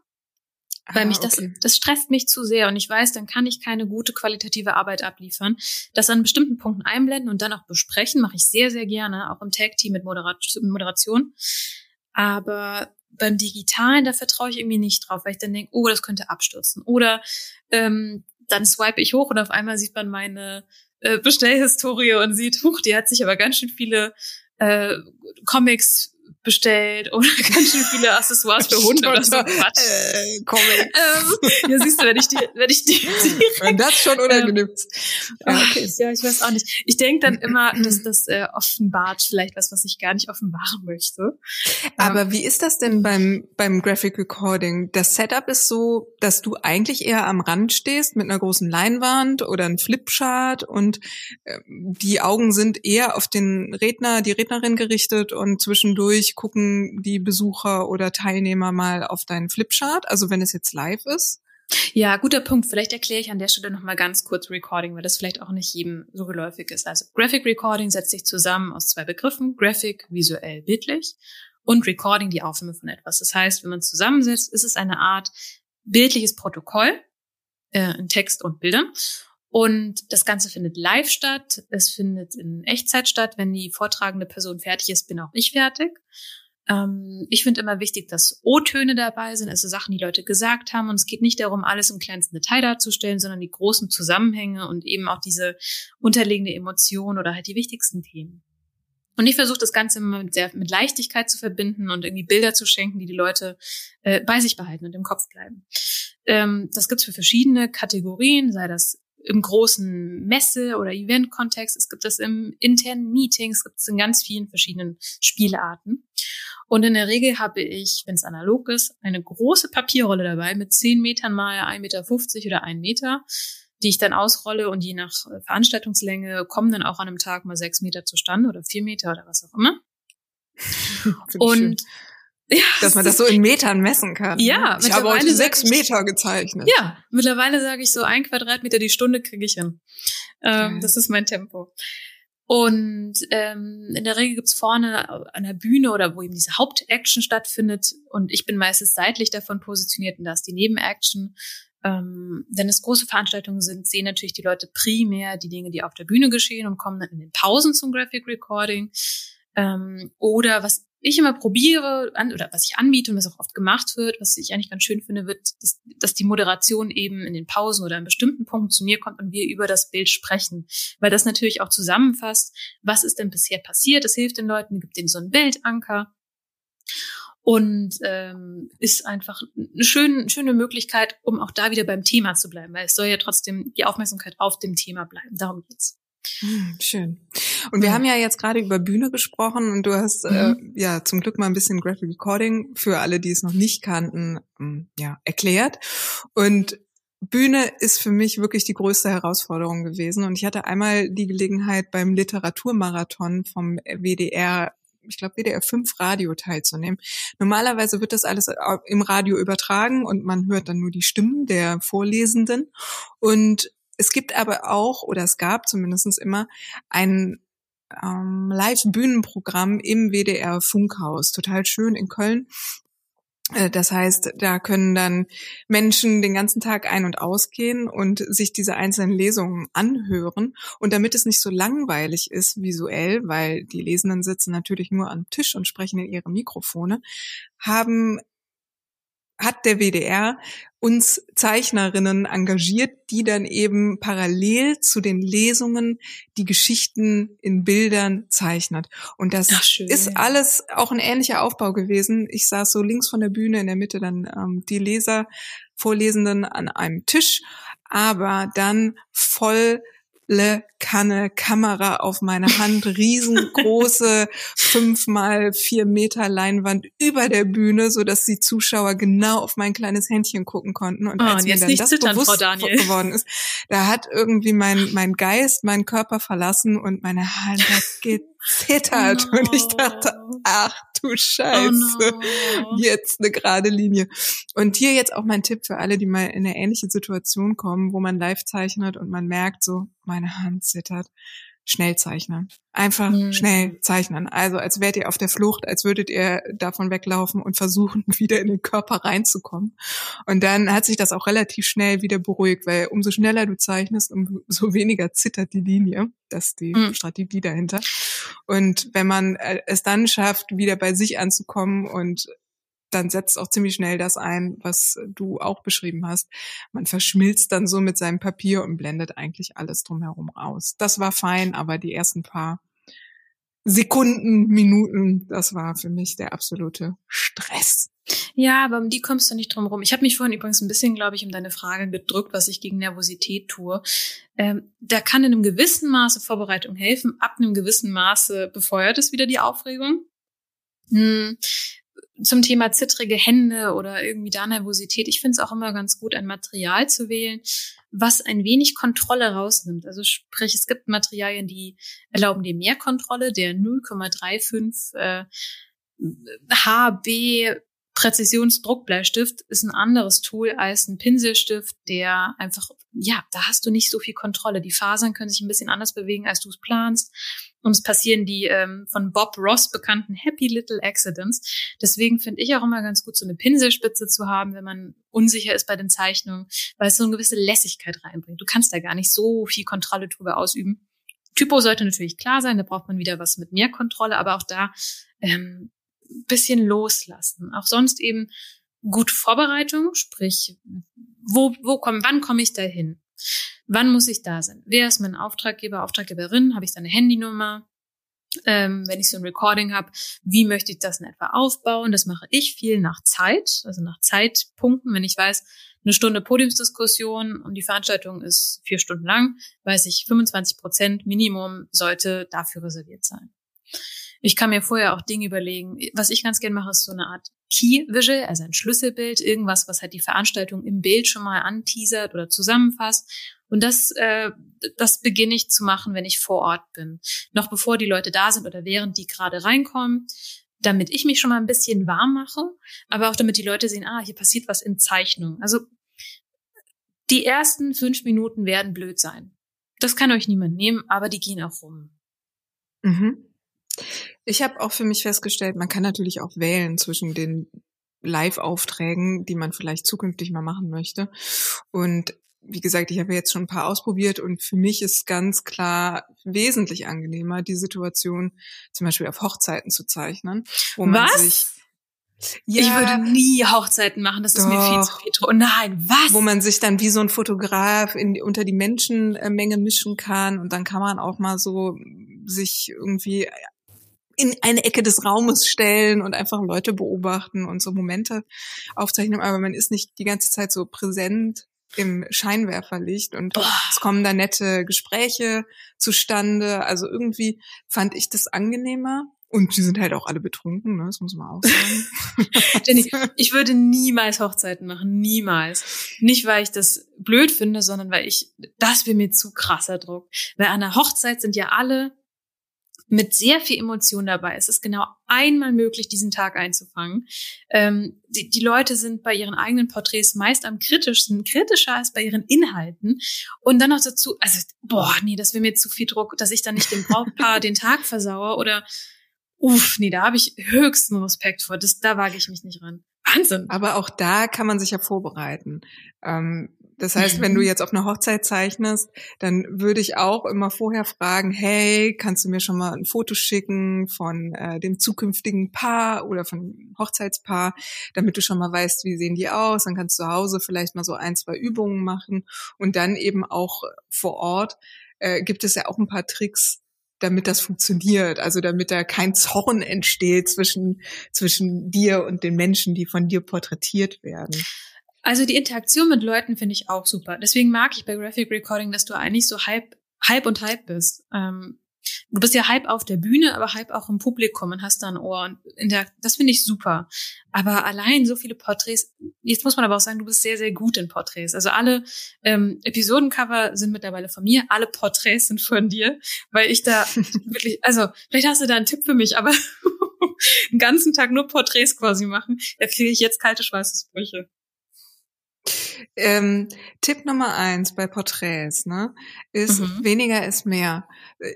weil ah, mich das, okay. das stresst mich zu sehr und ich weiß, dann kann ich keine gute qualitative Arbeit abliefern. Das an bestimmten Punkten einblenden und dann auch besprechen, mache ich sehr, sehr gerne, auch im Tag-Team mit Moderation. Aber beim Digitalen, da vertraue ich irgendwie nicht drauf, weil ich dann denke, oh, das könnte abstürzen. Oder ähm, dann swipe ich hoch und auf einmal sieht man meine äh, Bestellhistorie und sieht, huch, die hat sich aber ganz schön viele äh, Comics bestellt oder ganz schön viele Accessoires für Hunde oder so Quatsch. Äh, ähm, ja, siehst du, wenn ich die, wenn ich die wenn das schon unangenehm ähm, ja, okay. ja, ich weiß auch nicht. Ich denke dann immer, dass das äh, offenbart vielleicht was, was ich gar nicht offenbaren möchte. Aber ähm, wie ist das denn beim beim Graphic Recording? Das Setup ist so, dass du eigentlich eher am Rand stehst mit einer großen Leinwand oder einem Flipchart und äh, die Augen sind eher auf den Redner, die Rednerin gerichtet und zwischendurch gucken die Besucher oder Teilnehmer mal auf deinen Flipchart, also wenn es jetzt live ist? Ja, guter Punkt. Vielleicht erkläre ich an der Stelle nochmal ganz kurz Recording, weil das vielleicht auch nicht jedem so geläufig ist. Also Graphic Recording setzt sich zusammen aus zwei Begriffen. Graphic, visuell, bildlich und Recording, die Aufnahme von etwas. Das heißt, wenn man zusammensetzt, ist es eine Art bildliches Protokoll äh, in Text und Bildern. Und das Ganze findet live statt. Es findet in Echtzeit statt. Wenn die vortragende Person fertig ist, bin auch ich fertig. Ähm, ich finde immer wichtig, dass O-Töne dabei sind, also Sachen, die Leute gesagt haben. Und es geht nicht darum, alles im kleinsten Detail darzustellen, sondern die großen Zusammenhänge und eben auch diese unterliegende Emotion oder halt die wichtigsten Themen. Und ich versuche das Ganze mit, sehr, mit Leichtigkeit zu verbinden und irgendwie Bilder zu schenken, die die Leute äh, bei sich behalten und im Kopf bleiben. Ähm, das gibt's für verschiedene Kategorien, sei das im großen Messe- oder Event-Kontext, es gibt das im internen Meeting, es gibt es in ganz vielen verschiedenen Spielarten. Und in der Regel habe ich, wenn es analog ist, eine große Papierrolle dabei mit 10 Metern mal 1,50 Meter oder 1 Meter, die ich dann ausrolle und je nach Veranstaltungslänge kommen dann auch an einem Tag mal 6 Meter zustande oder 4 Meter oder was auch immer. und ja, dass man das so in Metern messen kann. Ne? Ja, ich habe heute sechs Meter gezeichnet. Ja, mittlerweile sage ich so ein Quadratmeter die Stunde kriege ich hin. Ähm, okay. Das ist mein Tempo. Und ähm, in der Regel gibt's vorne an der Bühne oder wo eben diese Hauptaction stattfindet und ich bin meistens seitlich davon positioniert und da ist die Nebenaction. Ähm, wenn es große Veranstaltungen sind, sehen natürlich die Leute primär die Dinge, die auf der Bühne geschehen und kommen dann in den Pausen zum Graphic Recording. Ähm, oder was ich immer probiere an, oder was ich anbiete und was auch oft gemacht wird, was ich eigentlich ganz schön finde, wird, dass, dass die Moderation eben in den Pausen oder an bestimmten Punkten zu mir kommt und wir über das Bild sprechen, weil das natürlich auch zusammenfasst, was ist denn bisher passiert. Das hilft den Leuten, gibt denen so einen Bildanker und ähm, ist einfach eine schöne, schöne Möglichkeit, um auch da wieder beim Thema zu bleiben, weil es soll ja trotzdem die Aufmerksamkeit auf dem Thema bleiben. Darum geht's. Hm, schön. Und wir ja. haben ja jetzt gerade über Bühne gesprochen und du hast äh, mhm. äh, ja zum Glück mal ein bisschen Graphic Recording für alle, die es noch nicht kannten, ähm, ja erklärt. Und Bühne ist für mich wirklich die größte Herausforderung gewesen. Und ich hatte einmal die Gelegenheit beim Literaturmarathon vom WDR ich glaube, WDR 5 Radio teilzunehmen. Normalerweise wird das alles im Radio übertragen und man hört dann nur die Stimmen der Vorlesenden. Und es gibt aber auch, oder es gab zumindest immer, ein ähm, Live-Bühnenprogramm im WDR Funkhaus, total schön in Köln. Äh, das heißt, da können dann Menschen den ganzen Tag ein- und ausgehen und sich diese einzelnen Lesungen anhören. Und damit es nicht so langweilig ist visuell, weil die Lesenden sitzen natürlich nur am Tisch und sprechen in ihre Mikrofone, haben hat der WDR uns Zeichnerinnen engagiert, die dann eben parallel zu den Lesungen die Geschichten in Bildern zeichnet. Und das Ach, ist alles auch ein ähnlicher Aufbau gewesen. Ich saß so links von der Bühne, in der Mitte dann ähm, die Leser, Vorlesenden an einem Tisch, aber dann voll volle Kanne Kamera auf meine Hand, riesengroße fünf mal vier Meter Leinwand über der Bühne, so dass die Zuschauer genau auf mein kleines Händchen gucken konnten. Und oh, als und mir dann das zittern, bewusst geworden ist, da hat irgendwie mein mein Geist meinen Körper verlassen und meine Hand hat gezittert. Oh und ich dachte, ach du Scheiße, oh no. jetzt eine gerade Linie. Und hier jetzt auch mein Tipp für alle, die mal in eine ähnliche Situation kommen, wo man live zeichnet und man merkt so, meine Hand zittert schnell zeichnen. Einfach mhm. schnell zeichnen. Also als wärt ihr auf der Flucht, als würdet ihr davon weglaufen und versuchen, wieder in den Körper reinzukommen. Und dann hat sich das auch relativ schnell wieder beruhigt, weil umso schneller du zeichnest, umso weniger zittert die Linie. Das ist die mhm. Strategie dahinter. Und wenn man äh, es dann schafft, wieder bei sich anzukommen und dann setzt auch ziemlich schnell das ein, was du auch beschrieben hast. Man verschmilzt dann so mit seinem Papier und blendet eigentlich alles drumherum aus. Das war fein, aber die ersten paar Sekunden, Minuten, das war für mich der absolute Stress. Ja, aber um die kommst du nicht drum rum. Ich habe mich vorhin übrigens ein bisschen, glaube ich, um deine Frage gedrückt, was ich gegen Nervosität tue. Ähm, da kann in einem gewissen Maße Vorbereitung helfen. Ab einem gewissen Maße befeuert es wieder die Aufregung. Hm zum Thema zittrige Hände oder irgendwie da Nervosität. Ich finde es auch immer ganz gut, ein Material zu wählen, was ein wenig Kontrolle rausnimmt. Also sprich, es gibt Materialien, die erlauben dir mehr Kontrolle. Der 0,35 äh, HB Präzisionsdruckbleistift ist ein anderes Tool als ein Pinselstift, der einfach, ja, da hast du nicht so viel Kontrolle. Die Fasern können sich ein bisschen anders bewegen, als du es planst. Und es passieren die ähm, von Bob Ross bekannten Happy Little Accidents. Deswegen finde ich auch immer ganz gut, so eine Pinselspitze zu haben, wenn man unsicher ist bei den Zeichnungen, weil es so eine gewisse Lässigkeit reinbringt. Du kannst da gar nicht so viel Kontrolle drüber ausüben. Typo sollte natürlich klar sein, da braucht man wieder was mit mehr Kontrolle, aber auch da ähm, bisschen loslassen. Auch sonst eben gute Vorbereitung, sprich, wo, wo komm, wann komme ich da hin? Wann muss ich da sein? Wer ist mein Auftraggeber, Auftraggeberin? Habe ich da eine Handynummer? Ähm, wenn ich so ein Recording habe, wie möchte ich das in etwa aufbauen? Das mache ich viel nach Zeit, also nach Zeitpunkten. Wenn ich weiß, eine Stunde Podiumsdiskussion und die Veranstaltung ist vier Stunden lang, weiß ich, 25 Prozent Minimum sollte dafür reserviert sein. Ich kann mir vorher auch Dinge überlegen. Was ich ganz gerne mache, ist so eine Art Key Visual, also ein Schlüsselbild, irgendwas, was halt die Veranstaltung im Bild schon mal anteasert oder zusammenfasst. Und das, äh, das beginne ich zu machen, wenn ich vor Ort bin. Noch bevor die Leute da sind oder während die gerade reinkommen, damit ich mich schon mal ein bisschen warm mache, aber auch damit die Leute sehen, ah, hier passiert was in Zeichnung. Also die ersten fünf Minuten werden blöd sein. Das kann euch niemand nehmen, aber die gehen auch rum. Mhm. Ich habe auch für mich festgestellt, man kann natürlich auch wählen zwischen den Live-Aufträgen, die man vielleicht zukünftig mal machen möchte. Und wie gesagt, ich habe jetzt schon ein paar ausprobiert und für mich ist ganz klar wesentlich angenehmer, die Situation zum Beispiel auf Hochzeiten zu zeichnen, wo man was? sich ja, ich würde nie Hochzeiten machen, das doch. ist mir viel zu viel. Oh nein, was? Wo man sich dann wie so ein Fotograf in, unter die Menschenmenge mischen kann und dann kann man auch mal so sich irgendwie in eine Ecke des Raumes stellen und einfach Leute beobachten und so Momente aufzeichnen, aber man ist nicht die ganze Zeit so präsent im Scheinwerferlicht und oh. es kommen da nette Gespräche zustande. Also irgendwie fand ich das angenehmer. Und die sind halt auch alle betrunken, ne? das muss man auch sagen. Jenny, ich würde niemals Hochzeiten machen, niemals. Nicht, weil ich das blöd finde, sondern weil ich, das wäre mir zu krasser Druck. Weil an der Hochzeit sind ja alle mit sehr viel Emotion dabei. Es ist genau einmal möglich, diesen Tag einzufangen. Ähm, die, die Leute sind bei ihren eigenen Porträts meist am kritischsten, kritischer als bei ihren Inhalten. Und dann noch dazu, also, boah, nee, das wäre mir zu viel Druck, dass ich dann nicht dem Brautpaar den Tag versaue oder, uff, nee, da habe ich höchsten Respekt vor. Das, da wage ich mich nicht ran. Wahnsinn. Aber auch da kann man sich ja vorbereiten. Ähm, Das heißt, wenn du mhm. jetzt auf einer Hochzeit zeichnest, dann würde ich auch immer vorher fragen, hey, kannst du mir schon mal ein Foto schicken von äh, dem zukünftigen Paar oder von Hochzeitspaar, damit du schon mal weißt, wie sehen die aus. Dann kannst du zu Hause vielleicht mal so ein, zwei Übungen machen und dann eben auch vor Ort äh, gibt es ja auch ein paar Tricks, damit das funktioniert, also damit da kein Zorn entsteht zwischen, zwischen dir und den Menschen, die von dir porträtiert werden. Also die Interaktion mit Leuten finde ich auch super. Deswegen mag ich bei Graphic Recording, dass du eigentlich so halb, halb und halb bist. Ähm, du bist ja halb auf der Bühne, aber halb auch im Publikum und hast da ein Ohr. Und in der, das finde ich super. Aber allein so viele Porträts, jetzt muss man aber auch sagen, du bist sehr, sehr gut in Porträts. Also alle ähm, Episodencover sind mittlerweile von mir, alle Porträts sind von dir, weil ich da wirklich, also vielleicht hast du da einen Tipp für mich, aber einen ganzen Tag nur Porträts quasi machen, da kriege ich jetzt kalte Schweißesbrüche. Ähm, Tipp Nummer eins bei Porträts, ne, ist mhm. weniger ist mehr.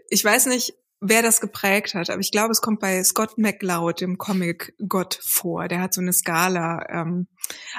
Ich weiß nicht, wer das geprägt hat, aber ich glaube, es kommt bei Scott McLeod, dem Comic-Gott, vor. Der hat so eine Skala ähm,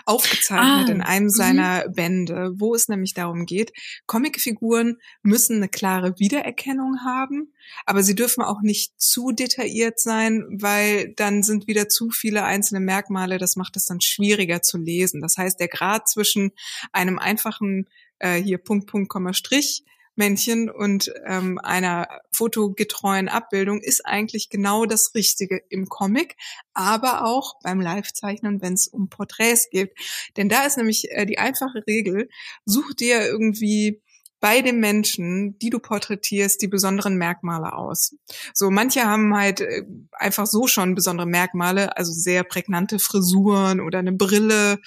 aufgezeichnet ah, in einem mhm. seiner Bände, wo es nämlich darum geht, Comicfiguren müssen eine klare Wiedererkennung haben, aber sie dürfen auch nicht zu detailliert sein, weil dann sind wieder zu viele einzelne Merkmale, das macht es dann schwieriger zu lesen. Das heißt, der Grad zwischen einem einfachen äh, hier Punkt, Punkt, Komma, Strich Männchen und ähm, einer fotogetreuen Abbildung ist eigentlich genau das Richtige im Comic, aber auch beim Live-Zeichnen, wenn es um Porträts geht. Denn da ist nämlich äh, die einfache Regel, such dir irgendwie bei den Menschen, die du porträtierst, die besonderen Merkmale aus. So, manche haben halt äh, einfach so schon besondere Merkmale, also sehr prägnante Frisuren oder eine Brille.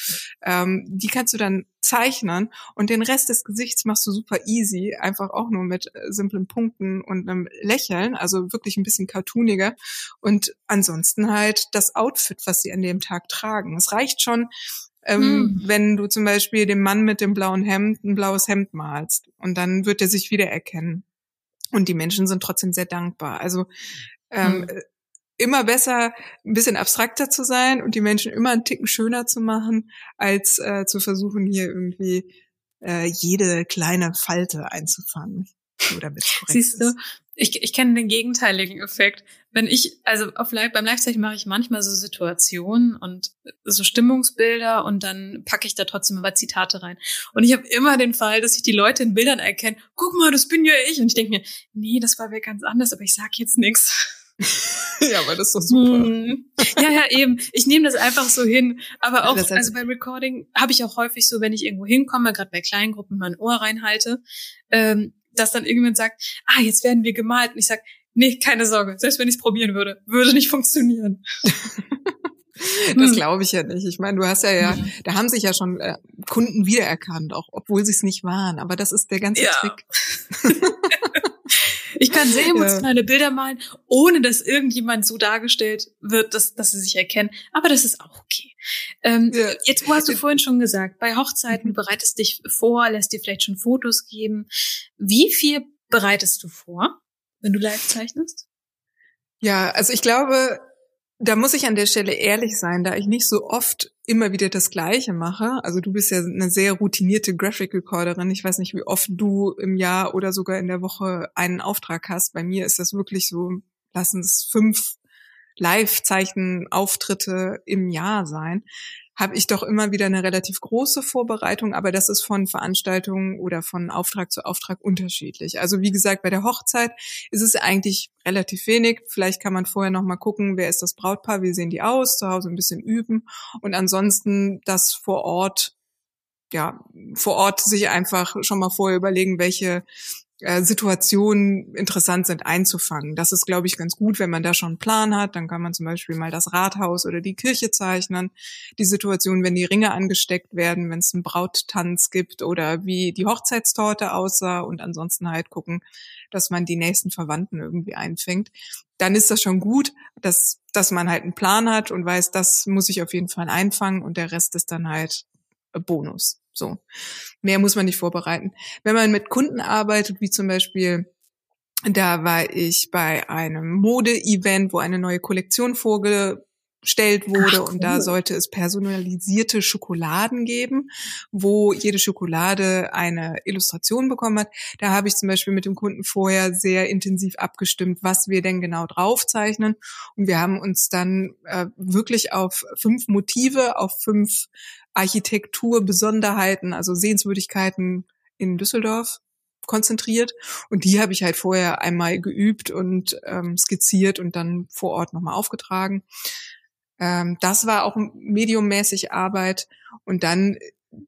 Ähm, die kannst du dann zeichnen und den Rest des Gesichts machst du super easy, einfach auch nur mit äh, simplen Punkten und einem Lächeln, also wirklich ein bisschen cartooniger. Und ansonsten halt das Outfit, was sie an dem Tag tragen. Es reicht schon, ähm, hm. wenn du zum Beispiel dem Mann mit dem blauen Hemd ein blaues Hemd malst und dann wird er sich wiedererkennen. Und die Menschen sind trotzdem sehr dankbar. Also ähm, hm. immer besser, ein bisschen abstrakter zu sein und die Menschen immer einen Ticken schöner zu machen, als äh, zu versuchen, hier irgendwie äh, jede kleine Falte einzufangen. Oder mit Siehst du, ich, ich kenne den gegenteiligen Effekt. Wenn ich, also auf Live, beim Live-Zeichen mache ich manchmal so Situationen und so Stimmungsbilder und dann packe ich da trotzdem aber Zitate rein. Und ich habe immer den Fall, dass ich die Leute in Bildern erkenne, guck mal, das bin ja ich. Und ich denke mir, nee, das war wer ganz anders, aber ich sag jetzt nichts. ja, aber das ist doch super. Hm. Ja, ja, eben. Ich nehme das einfach so hin. Aber auch, also beim Recording habe ich auch häufig so, wenn ich irgendwo hinkomme, gerade bei kleinen Gruppen mein Ohr reinhalte, ähm, dass dann irgendjemand sagt, ah, jetzt werden wir gemalt. Und ich sag, nee, keine Sorge, selbst wenn ich es probieren würde, würde nicht funktionieren. Das glaube ich ja nicht. Ich meine, du hast ja ja, da haben sich ja schon äh, Kunden wiedererkannt, auch obwohl sie es nicht waren. Aber das ist der ganze ja. Trick. ich kann sehr emotionale ja. Bilder malen, ohne dass irgendjemand so dargestellt wird, dass, dass sie sich erkennen. Aber das ist auch okay. Ähm, ja. Jetzt, wo hast du vorhin schon gesagt, bei Hochzeiten, du bereitest dich vor, lässt dir vielleicht schon Fotos geben. Wie viel bereitest du vor, wenn du live zeichnest? Ja, also ich glaube, da muss ich an der Stelle ehrlich sein, da ich nicht so oft immer wieder das Gleiche mache. Also du bist ja eine sehr routinierte Graphic Recorderin. Ich weiß nicht, wie oft du im Jahr oder sogar in der Woche einen Auftrag hast. Bei mir ist das wirklich so, lassen es fünf Live-Zeichen-Auftritte im Jahr sein, habe ich doch immer wieder eine relativ große Vorbereitung, aber das ist von Veranstaltungen oder von Auftrag zu Auftrag unterschiedlich. Also wie gesagt, bei der Hochzeit ist es eigentlich relativ wenig. Vielleicht kann man vorher noch mal gucken, wer ist das Brautpaar, wie sehen die aus, zu Hause ein bisschen üben und ansonsten das vor Ort ja, vor Ort sich einfach schon mal vorher überlegen, welche äh, Situationen interessant sind einzufangen. Das ist, glaube ich, ganz gut, wenn man da schon einen Plan hat. Dann kann man zum Beispiel mal das Rathaus oder die Kirche zeichnen. Die Situation, wenn die Ringe angesteckt werden, wenn es einen Brauttanz gibt oder wie die Hochzeitstorte aussah und ansonsten halt gucken, dass man die nächsten Verwandten irgendwie einfängt. Dann ist das schon gut, dass, dass man halt einen Plan hat und weiß, das muss ich auf jeden Fall einfangen und der Rest ist dann halt Bonus. So. Mehr muss man nicht vorbereiten. Wenn man mit Kunden arbeitet, wie zum Beispiel da war ich bei einem Mode-Event, wo eine neue Kollektion vorgestellt wurde Ach, und da sollte es personalisierte Schokoladen geben, wo jede Schokolade eine Illustration bekommen hat. Da habe ich zum Beispiel mit dem Kunden vorher sehr intensiv abgestimmt, was wir denn genau draufzeichnen und wir haben uns dann äh, wirklich auf fünf Motive, auf fünf Architekturbesonderheiten, also Sehenswürdigkeiten in Düsseldorf konzentriert. Und die habe ich halt vorher einmal geübt und ähm, skizziert und dann vor Ort nochmal aufgetragen. Ähm, das war auch mediummäßig Arbeit. Und dann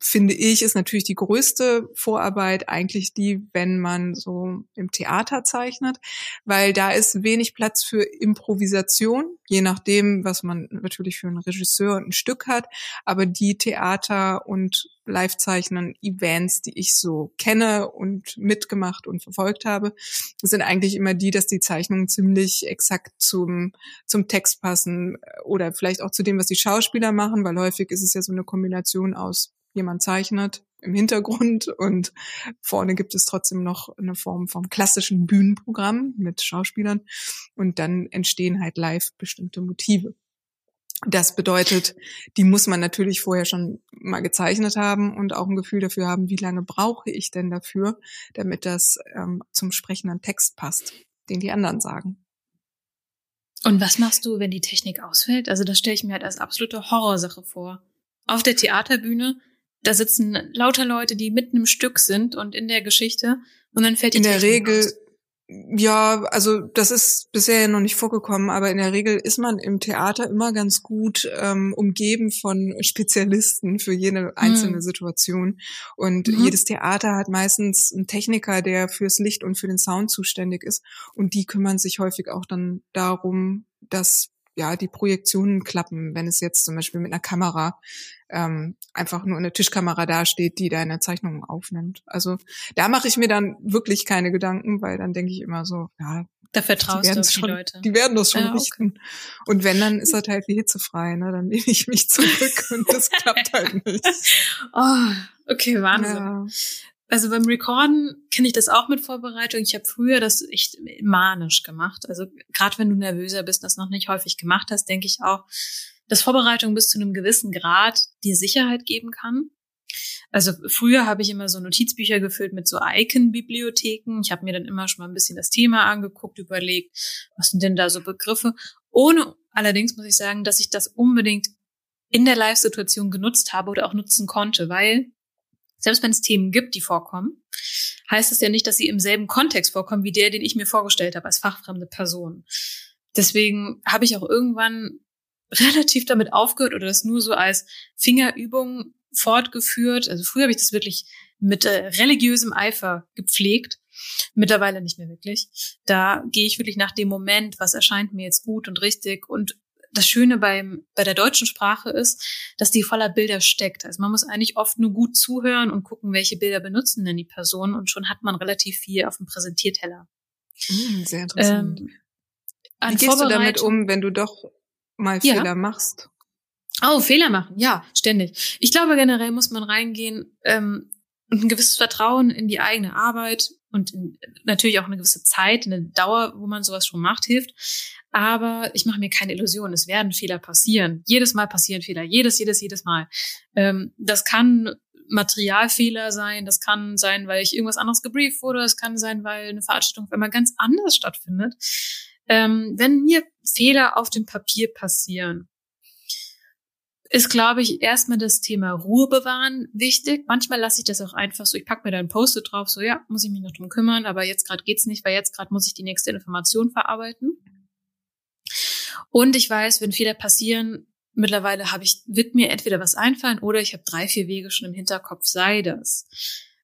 finde ich, ist natürlich die größte Vorarbeit eigentlich die, wenn man so im Theater zeichnet, weil da ist wenig Platz für Improvisation, je nachdem, was man natürlich für einen Regisseur und ein Stück hat. Aber die Theater- und Live-Zeichnen, Events, die ich so kenne und mitgemacht und verfolgt habe, sind eigentlich immer die, dass die Zeichnungen ziemlich exakt zum, zum Text passen oder vielleicht auch zu dem, was die Schauspieler machen, weil häufig ist es ja so eine Kombination aus jemand zeichnet im Hintergrund und vorne gibt es trotzdem noch eine Form vom klassischen Bühnenprogramm mit Schauspielern und dann entstehen halt live bestimmte Motive. Das bedeutet, die muss man natürlich vorher schon mal gezeichnet haben und auch ein Gefühl dafür haben, wie lange brauche ich denn dafür, damit das ähm, zum sprechenden Text passt, den die anderen sagen. Und was machst du, wenn die Technik ausfällt? Also das stelle ich mir halt als absolute Horrorsache vor. Auf der Theaterbühne da sitzen lauter Leute, die mitten im Stück sind und in der Geschichte und dann fällt die In der Technik Regel, aus. Ja, also das ist bisher noch nicht vorgekommen, aber in der Regel ist man im Theater immer ganz gut ähm, umgeben von Spezialisten für jede einzelne mhm. Situation. Und mhm. jedes Theater hat meistens einen Techniker, der fürs Licht und für den Sound zuständig ist. Und die kümmern sich häufig auch dann darum, dass ja, die Projektionen klappen, wenn es jetzt zum Beispiel mit einer Kamera ähm, einfach nur eine Tischkamera dasteht, die deine Zeichnungen aufnimmt. Also da mache ich mir dann wirklich keine Gedanken, weil dann denke ich immer so, ja, da vertraust du auf die schon, Leute. Die werden das schon ja, richten. Okay. Und wenn, dann ist das halt wie hitzefrei, ne? Dann nehme ich mich zurück und das klappt halt nicht. Oh, okay, Wahnsinn. Ja. Also beim Recorden kenne ich das auch mit Vorbereitung. Ich habe früher das echt manisch gemacht. Also gerade wenn du nervöser bist, das noch nicht häufig gemacht hast, denke ich auch, dass Vorbereitung bis zu einem gewissen Grad dir Sicherheit geben kann. Also früher habe ich immer so Notizbücher gefüllt mit so Icon-Bibliotheken. Ich habe mir dann immer schon mal ein bisschen das Thema angeguckt, überlegt, was sind denn da so Begriffe. Ohne allerdings muss ich sagen, dass ich das unbedingt in der Live-Situation genutzt habe oder auch nutzen konnte, weil selbst wenn es Themen gibt, die vorkommen, heißt es ja nicht, dass sie im selben Kontext vorkommen wie der, den ich mir vorgestellt habe als fachfremde Person. Deswegen habe ich auch irgendwann relativ damit aufgehört oder das nur so als Fingerübung fortgeführt. Also früher habe ich das wirklich mit äh, religiösem Eifer gepflegt. Mittlerweile nicht mehr wirklich. Da gehe ich wirklich nach dem Moment, was erscheint mir jetzt gut und richtig und das Schöne beim, bei der deutschen Sprache ist, dass die voller Bilder steckt. Also man muss eigentlich oft nur gut zuhören und gucken, welche Bilder benutzen denn die Personen und schon hat man relativ viel auf dem Präsentierteller. Mm, sehr interessant. Ähm, Wie gehst du damit um, wenn du doch mal ja. Fehler machst? Oh, Fehler machen, ja, ständig. Ich glaube, generell muss man reingehen ähm, und ein gewisses Vertrauen in die eigene Arbeit und in, natürlich auch eine gewisse Zeit, eine Dauer, wo man sowas schon macht, hilft. Aber ich mache mir keine Illusionen. Es werden Fehler passieren. Jedes Mal passieren Fehler. Jedes, jedes, jedes Mal. Ähm, das kann Materialfehler sein. Das kann sein, weil ich irgendwas anderes gebrieft wurde. Es kann sein, weil eine Veranstaltung auf einmal ganz anders stattfindet. Ähm, wenn mir Fehler auf dem Papier passieren, ist, glaube ich, erstmal das Thema Ruhe bewahren wichtig. Manchmal lasse ich das auch einfach so. Ich packe mir da ein Post-it drauf, so ja, muss ich mich noch drum kümmern, aber jetzt gerade geht's nicht, weil jetzt gerade muss ich die nächste Information verarbeiten. Und ich weiß, wenn Fehler passieren, mittlerweile habe ich, wird mir entweder was einfallen oder ich habe drei, vier Wege schon im Hinterkopf, sei das.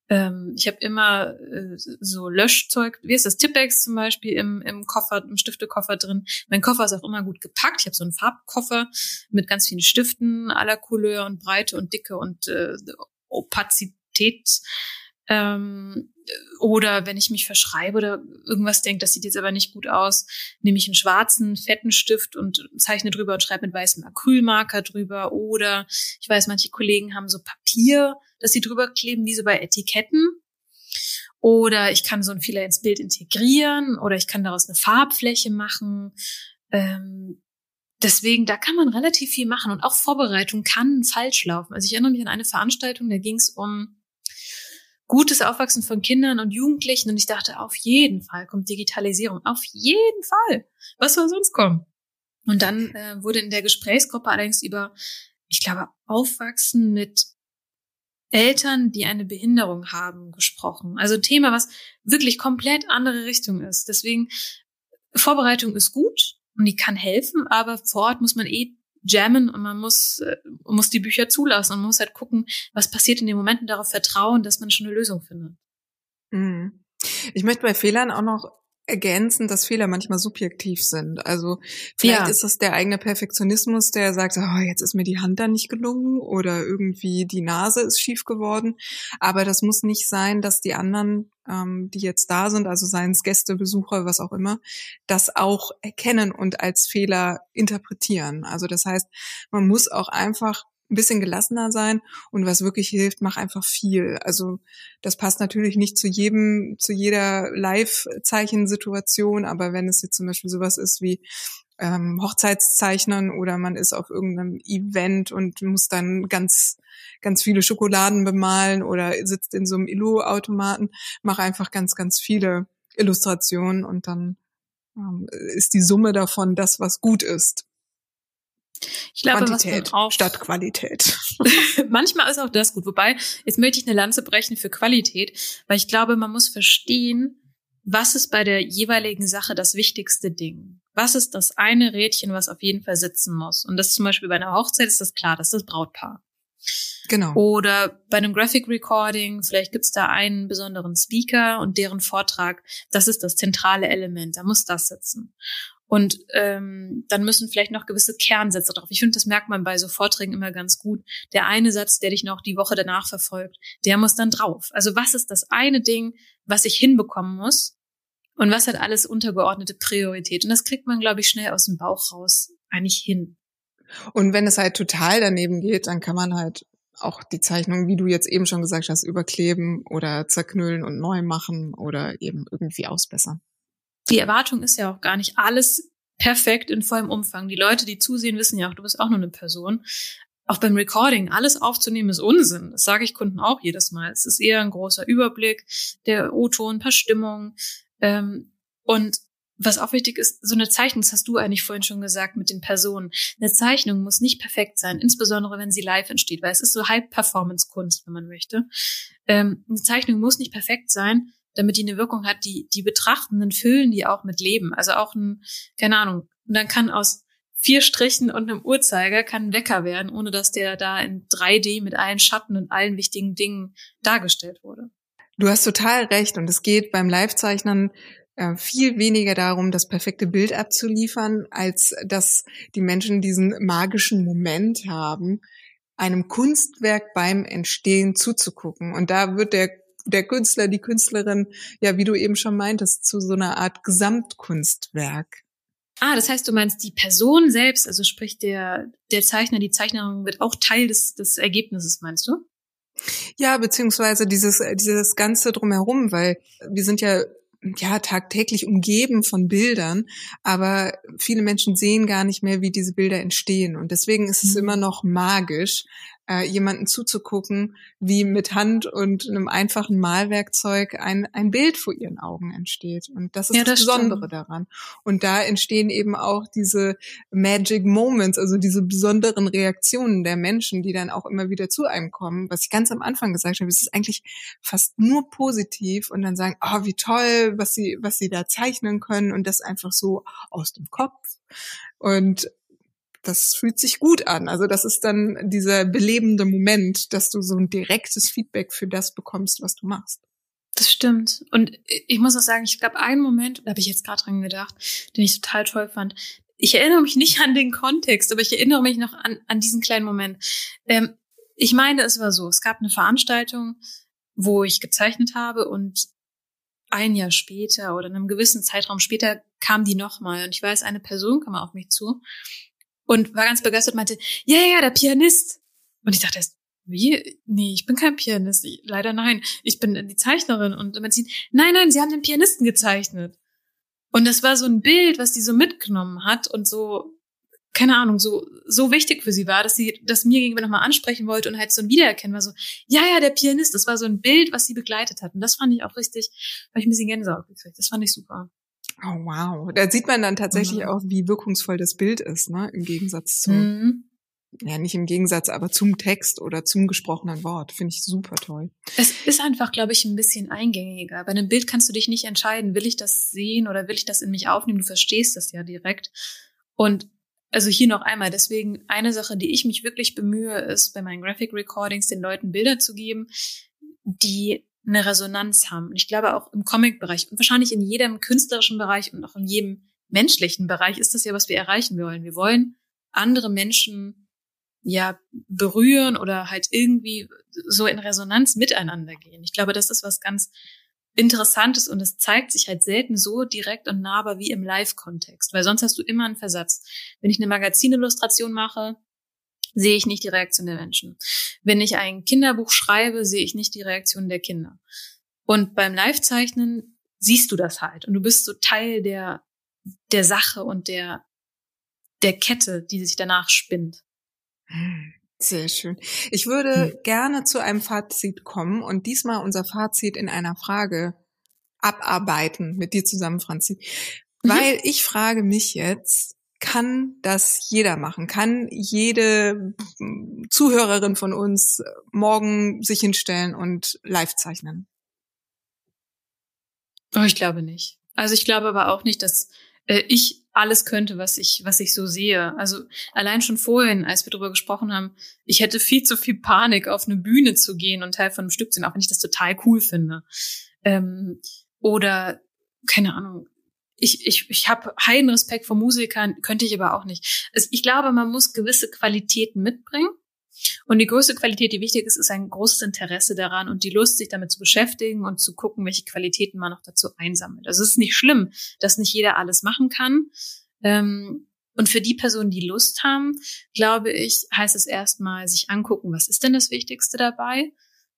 Ähm, ich habe immer äh, so Löschzeug, wie ist das, Tippex zum Beispiel im, im Koffer, im Stiftekoffer drin. Mein Koffer ist auch immer gut gepackt. Ich habe so einen Farbkoffer mit ganz vielen Stiften aller Couleur und Breite und Dicke und äh, Opazität. Ähm, oder wenn ich mich verschreibe oder irgendwas denke, das sieht jetzt aber nicht gut aus, nehme ich einen schwarzen, fetten Stift und zeichne drüber und schreibe mit weißem Acrylmarker drüber. Oder ich weiß, manche Kollegen haben so Papier, das sie drüber kleben, wie so bei Etiketten. Oder ich kann so ein Fehler ins Bild integrieren oder ich kann daraus eine Farbfläche machen. Ähm, deswegen, da kann man relativ viel machen und auch Vorbereitung kann falsch laufen. Also ich erinnere mich an eine Veranstaltung, da ging es um gutes Aufwachsen von Kindern und Jugendlichen und ich dachte, auf jeden Fall kommt Digitalisierung, auf jeden Fall. Was soll sonst kommen? Und dann äh, wurde in der Gesprächsgruppe allerdings über, ich glaube, Aufwachsen mit Eltern, die eine Behinderung haben, gesprochen. Also ein Thema, was wirklich komplett andere Richtung ist. Deswegen, Vorbereitung ist gut und die kann helfen, aber vor Ort muss man eh jammen und man muss, äh, muss die Bücher zulassen und man muss halt gucken, was passiert in den Momenten, darauf vertrauen, dass man schon eine Lösung findet. Mhm. Ich möchte bei Fehlern auch noch ergänzen, dass Fehler manchmal subjektiv sind. Also vielleicht ja. ist das der eigene Perfektionismus, der sagt, oh, jetzt ist mir die Hand da nicht gelungen oder irgendwie die Nase ist schief geworden. Aber das muss nicht sein, dass die anderen, ähm, die jetzt da sind, also seien es Gäste, Besucher, was auch immer, das auch erkennen und als Fehler interpretieren. Also das heißt, man muss auch einfach ein bisschen gelassener sein und was wirklich hilft, mach einfach viel. Also das passt natürlich nicht zu jedem, zu jeder Live-Zeichensituation, aber wenn es jetzt zum Beispiel sowas ist wie ähm, Hochzeitszeichnen oder man ist auf irgendeinem Event und muss dann ganz ganz viele Schokoladen bemalen oder sitzt in so einem Illu-Automaten, mach einfach ganz ganz viele Illustrationen und dann ähm, ist die Summe davon das, was gut ist. Ich glaube, Quantität auch, statt Qualität. manchmal ist auch das gut. Wobei, jetzt möchte ich eine Lanze brechen für Qualität, weil ich glaube, man muss verstehen, was ist bei der jeweiligen Sache das wichtigste Ding? Was ist das eine Rädchen, was auf jeden Fall sitzen muss? Und das zum Beispiel bei einer Hochzeit ist das klar, das ist das Brautpaar. Genau. Oder bei einem Graphic Recording, vielleicht gibt's da einen besonderen Speaker und deren Vortrag, das ist das zentrale Element, da muss das sitzen. Und ähm, dann müssen vielleicht noch gewisse Kernsätze drauf. Ich finde, das merkt man bei so Vorträgen immer ganz gut. Der eine Satz, der dich noch die Woche danach verfolgt, der muss dann drauf. Also was ist das eine Ding, was ich hinbekommen muss? Und was hat alles untergeordnete Priorität? Und das kriegt man, glaube ich, schnell aus dem Bauch raus eigentlich hin. Und wenn es halt total daneben geht, dann kann man halt auch die Zeichnung, wie du jetzt eben schon gesagt hast, überkleben oder zerknüllen und neu machen oder eben irgendwie ausbessern die Erwartung ist ja auch gar nicht alles perfekt in vollem Umfang. Die Leute, die zusehen, wissen ja auch, du bist auch nur eine Person. Auch beim Recording, alles aufzunehmen ist Unsinn. Das sage ich Kunden auch jedes Mal. Es ist eher ein großer Überblick, der O-Ton, ein paar Stimmungen. Ähm, und was auch wichtig ist, so eine Zeichnung, das hast du eigentlich vorhin schon gesagt mit den Personen. Eine Zeichnung muss nicht perfekt sein, insbesondere wenn sie live entsteht, weil es ist so Halb-Performance-Kunst, wenn man möchte. Ähm, eine Zeichnung muss nicht perfekt sein, damit die eine Wirkung hat, die, die Betrachtenden füllen die auch mit Leben. Also auch ein, keine Ahnung, und dann kann aus vier Strichen und einem Uhrzeiger kann ein Wecker werden, ohne dass der da in 3D mit allen Schatten und allen wichtigen Dingen dargestellt wurde. Du hast total recht und es geht beim Livezeichnen äh, viel weniger darum, das perfekte Bild abzuliefern, als dass die Menschen diesen magischen Moment haben, einem Kunstwerk beim Entstehen zuzugucken. Und da wird der der Künstler, die Künstlerin, ja, wie du eben schon meintest, zu so einer Art Gesamtkunstwerk. Ah, das heißt, du meinst die Person selbst, also sprich der, der Zeichner, die Zeichnerin wird auch Teil des, des Ergebnisses, meinst du? Ja, beziehungsweise dieses, dieses Ganze drumherum, weil wir sind ja ja tagtäglich umgeben von Bildern, aber viele Menschen sehen gar nicht mehr, wie diese Bilder entstehen. Und deswegen ist es mhm. immer noch magisch, äh, jemanden zuzugucken, wie mit Hand und einem einfachen Malwerkzeug ein, ein Bild vor ihren Augen entsteht. Und das ist ja, das, das Besondere stimmt. daran. Und da entstehen eben auch diese Magic Moments, also diese besonderen Reaktionen der Menschen, die dann auch immer wieder zu einem kommen. Was ich ganz am Anfang gesagt habe, es ist eigentlich fast nur positiv und dann sagen, oh, wie toll, was sie, was sie da zeichnen können und das einfach so aus dem Kopf. Und das fühlt sich gut an. Also das ist dann dieser belebende Moment, dass du so ein direktes Feedback für das bekommst, was du machst. Das stimmt. Und ich muss auch sagen, ich glaube, einen Moment, da habe ich jetzt gerade dran gedacht, den ich total toll fand. Ich erinnere mich nicht an den Kontext, aber ich erinnere mich noch an, an diesen kleinen Moment. Ähm, ich meine, es war so, es gab eine Veranstaltung, wo ich gezeichnet habe und ein Jahr später oder in einem gewissen Zeitraum später kam die nochmal. Und ich weiß, eine Person kam auf mich zu und war ganz begeistert und meinte, ja, ja, der Pianist. Und ich dachte erst, wie? Nee, ich bin kein Pianist. Ich, leider nein. Ich bin die Zeichnerin. Und man sieht, nein, nein, sie haben den Pianisten gezeichnet. Und das war so ein Bild, was die so mitgenommen hat und so keine Ahnung, so, so wichtig für sie war, dass sie das mir gegenüber nochmal ansprechen wollte und halt so ein Wiedererkennen war so, ja, ja, der Pianist, das war so ein Bild, was sie begleitet hat. Und das fand ich auch richtig, weil ich ein bisschen Gänsehaut gekriegt. Das fand ich super. Oh, wow. Da sieht man dann tatsächlich mhm. auch, wie wirkungsvoll das Bild ist, ne? Im Gegensatz zu, mhm. ja, nicht im Gegensatz, aber zum Text oder zum gesprochenen Wort. Finde ich super toll. Es ist einfach, glaube ich, ein bisschen eingängiger. Bei einem Bild kannst du dich nicht entscheiden, will ich das sehen oder will ich das in mich aufnehmen? Du verstehst das ja direkt. Und also hier noch einmal, deswegen eine Sache, die ich mich wirklich bemühe, ist bei meinen Graphic Recordings den Leuten Bilder zu geben, die eine Resonanz haben. Und ich glaube auch im Comic-Bereich und wahrscheinlich in jedem künstlerischen Bereich und auch in jedem menschlichen Bereich ist das ja, was wir erreichen wollen. Wir wollen andere Menschen ja berühren oder halt irgendwie so in Resonanz miteinander gehen. Ich glaube, das ist was ganz Interessantes und es zeigt sich halt selten so direkt und nahbar wie im Live-Kontext, weil sonst hast du immer einen Versatz. Wenn ich eine Magazinillustration mache, sehe ich nicht die Reaktion der Menschen. Wenn ich ein Kinderbuch schreibe, sehe ich nicht die Reaktion der Kinder. Und beim Live-Zeichnen siehst du das halt und du bist so Teil der, der Sache und der, der Kette, die sich danach spinnt. Sehr schön. Ich würde hm. gerne zu einem Fazit kommen und diesmal unser Fazit in einer Frage abarbeiten mit dir zusammen, Franzi. Weil ich frage mich jetzt, kann das jeder machen? Kann jede Zuhörerin von uns morgen sich hinstellen und live zeichnen? Oh, ich glaube nicht. Also ich glaube aber auch nicht, dass äh, ich alles könnte, was ich, was ich so sehe. Also allein schon vorhin, als wir darüber gesprochen haben, ich hätte viel zu viel Panik, auf eine Bühne zu gehen und Teil von einem Stück zu sein, auch wenn ich das total cool finde. Ähm, oder, keine Ahnung, ich, ich, ich habe heiden Respekt vor Musikern, könnte ich aber auch nicht. Also ich glaube, man muss gewisse Qualitäten mitbringen. Und die größte Qualität, die wichtig ist, ist ein großes Interesse daran und die Lust, sich damit zu beschäftigen und zu gucken, welche Qualitäten man noch dazu einsammelt. Also es ist nicht schlimm, dass nicht jeder alles machen kann. Ähm, und für die Personen, die Lust haben, glaube ich, heißt es erstmal sich angucken, was ist denn das Wichtigste dabei?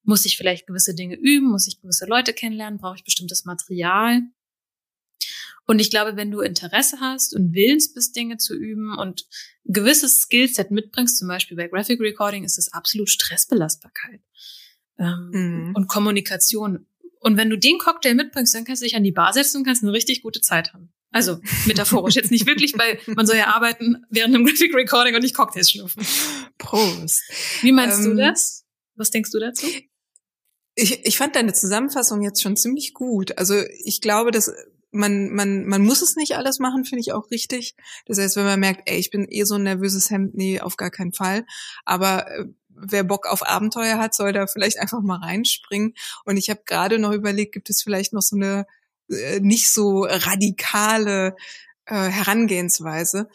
Muss ich vielleicht gewisse Dinge üben? Muss ich gewisse Leute kennenlernen? Brauche ich bestimmtes Material? Und ich glaube, wenn du Interesse hast und willens bist, Dinge zu üben und ein gewisses Skillset mitbringst, zum Beispiel bei Graphic Recording, ist es absolut Stressbelastbarkeit ähm, mhm. und Kommunikation. Und wenn du den Cocktail mitbringst, dann kannst du dich an die Bar setzen und kannst eine richtig gute Zeit haben. Also metaphorisch jetzt nicht wirklich, weil man soll ja arbeiten während einem Graphic Recording und nicht Cocktails schlürfen. Prost. Wie meinst ähm, du das? Was denkst du dazu? Ich, ich fand deine Zusammenfassung jetzt schon ziemlich gut. Also ich glaube, dass man, man, man muss es nicht alles machen, finde ich auch richtig. Das heißt, wenn man merkt, ey, ich bin eh so ein nervöses Hemd, nee, auf gar keinen Fall. Aber äh, wer Bock auf Abenteuer hat, soll da vielleicht einfach mal reinspringen. Und ich habe gerade noch überlegt, gibt es vielleicht noch so eine äh, nicht so radikale äh, Herangehensweise,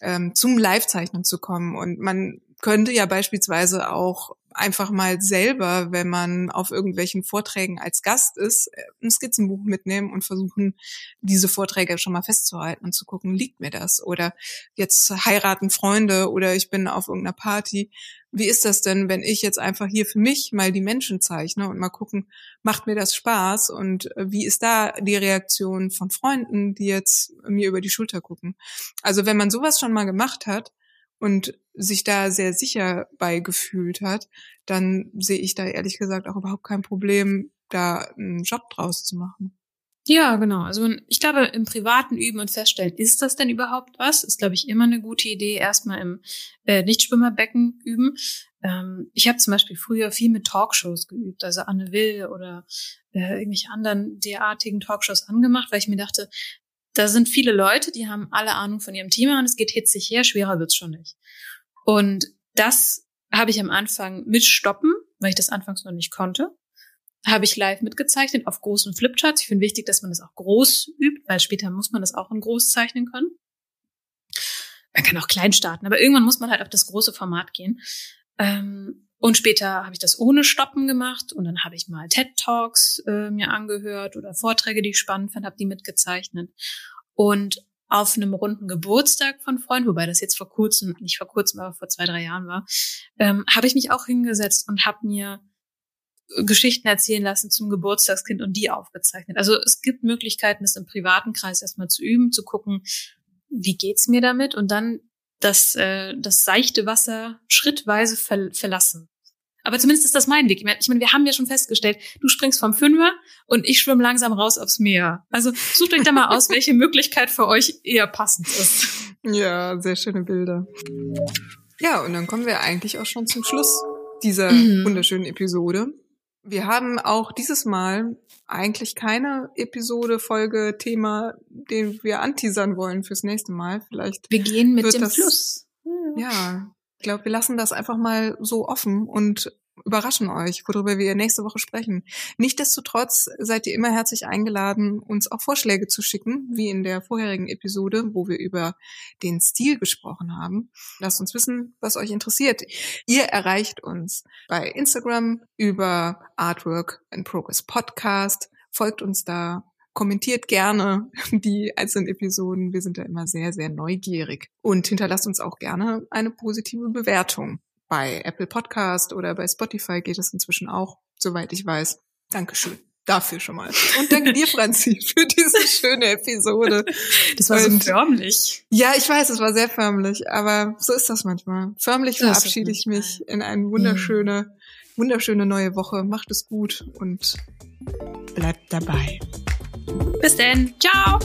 ähm, zum Livezeichnen zu kommen. Und man könnte ja beispielsweise auch einfach mal selber, wenn man auf irgendwelchen Vorträgen als Gast ist, äh, ein Skizzenbuch mitnehmen und versuchen, diese Vorträge schon mal festzuhalten und zu gucken, liegt mir das? Oder jetzt heiraten Freunde oder ich bin auf irgendeiner Party. Wie ist das denn, wenn ich jetzt einfach hier für mich mal die Menschen zeichne und mal gucken, macht mir das Spaß und äh, wie ist da die Reaktion von Freunden, die jetzt mir über die Schulter gucken? Also wenn man sowas schon mal gemacht hat, und sich da sehr sicher bei gefühlt hat, dann sehe ich da ehrlich gesagt auch überhaupt kein Problem, da einen Job draus zu machen. Ja, genau. Also ich glaube, im privaten Üben und feststellen, ist das denn überhaupt was? Ist, glaube ich, immer eine gute Idee, erstmal im äh, Nichtschwimmerbecken üben. Ähm, ich habe zum Beispiel früher viel mit Talkshows geübt, also Anne Will oder äh, irgendwelche anderen derartigen Talkshows angemacht, weil ich mir dachte, da sind viele Leute, die haben alle Ahnung von ihrem Thema und es geht hitzig her, schwerer wird's schon nicht. Und das habe ich am Anfang mit stoppen, weil ich das anfangs noch nicht konnte. Habe ich live mitgezeichnet auf großen Flipcharts. Ich finde wichtig, dass man das auch groß übt, weil später muss man das auch in groß zeichnen können. Man kann auch klein starten, aber irgendwann muss man halt auf das große Format gehen. Ähm, und später habe ich das ohne Stoppen gemacht und dann habe ich mal TED Talks äh, mir angehört oder Vorträge, die ich spannend fand, habe die mitgezeichnet. Und auf einem runden Geburtstag von Freunden, wobei das jetzt vor kurzem, nicht vor kurzem, aber vor zwei, drei Jahren war, ähm, habe ich mich auch hingesetzt und habe mir Geschichten erzählen lassen zum Geburtstagskind und die aufgezeichnet. Also es gibt Möglichkeiten, es im privaten Kreis erstmal zu üben, zu gucken, wie geht's mir damit und dann das, äh, das seichte Wasser schrittweise ver verlassen. Aber zumindest ist das mein Weg. Ich meine, wir haben ja schon festgestellt, du springst vom Fünfer und ich schwimme langsam raus aufs Meer. Also sucht euch da mal aus, welche Möglichkeit für euch eher passend ist. Ja, sehr schöne Bilder. Ja, und dann kommen wir eigentlich auch schon zum Schluss dieser mhm. wunderschönen Episode. Wir haben auch dieses Mal eigentlich keine Episode, Folge, Thema, den wir anteasern wollen fürs nächste Mal. Vielleicht. Wir gehen mit dem das, Fluss. Ja, ich glaube, wir lassen das einfach mal so offen und überraschen euch, worüber wir nächste Woche sprechen. Nichtsdestotrotz seid ihr immer herzlich eingeladen, uns auch Vorschläge zu schicken, wie in der vorherigen Episode, wo wir über den Stil gesprochen haben. Lasst uns wissen, was euch interessiert. Ihr erreicht uns bei Instagram über Artwork and Progress Podcast. Folgt uns da kommentiert gerne die einzelnen Episoden. Wir sind da immer sehr, sehr neugierig. Und hinterlasst uns auch gerne eine positive Bewertung. Bei Apple Podcast oder bei Spotify geht es inzwischen auch, soweit ich weiß. Dankeschön dafür schon mal. Und danke dir, Franzi, für diese schöne Episode. Das war Und, so förmlich. Ja, ich weiß, es war sehr förmlich, aber so ist das manchmal. Förmlich das verabschiede ich mich in eine wunderschöne, wunderschöne neue Woche. Macht es gut und bleibt dabei. Bis denn. Ciao.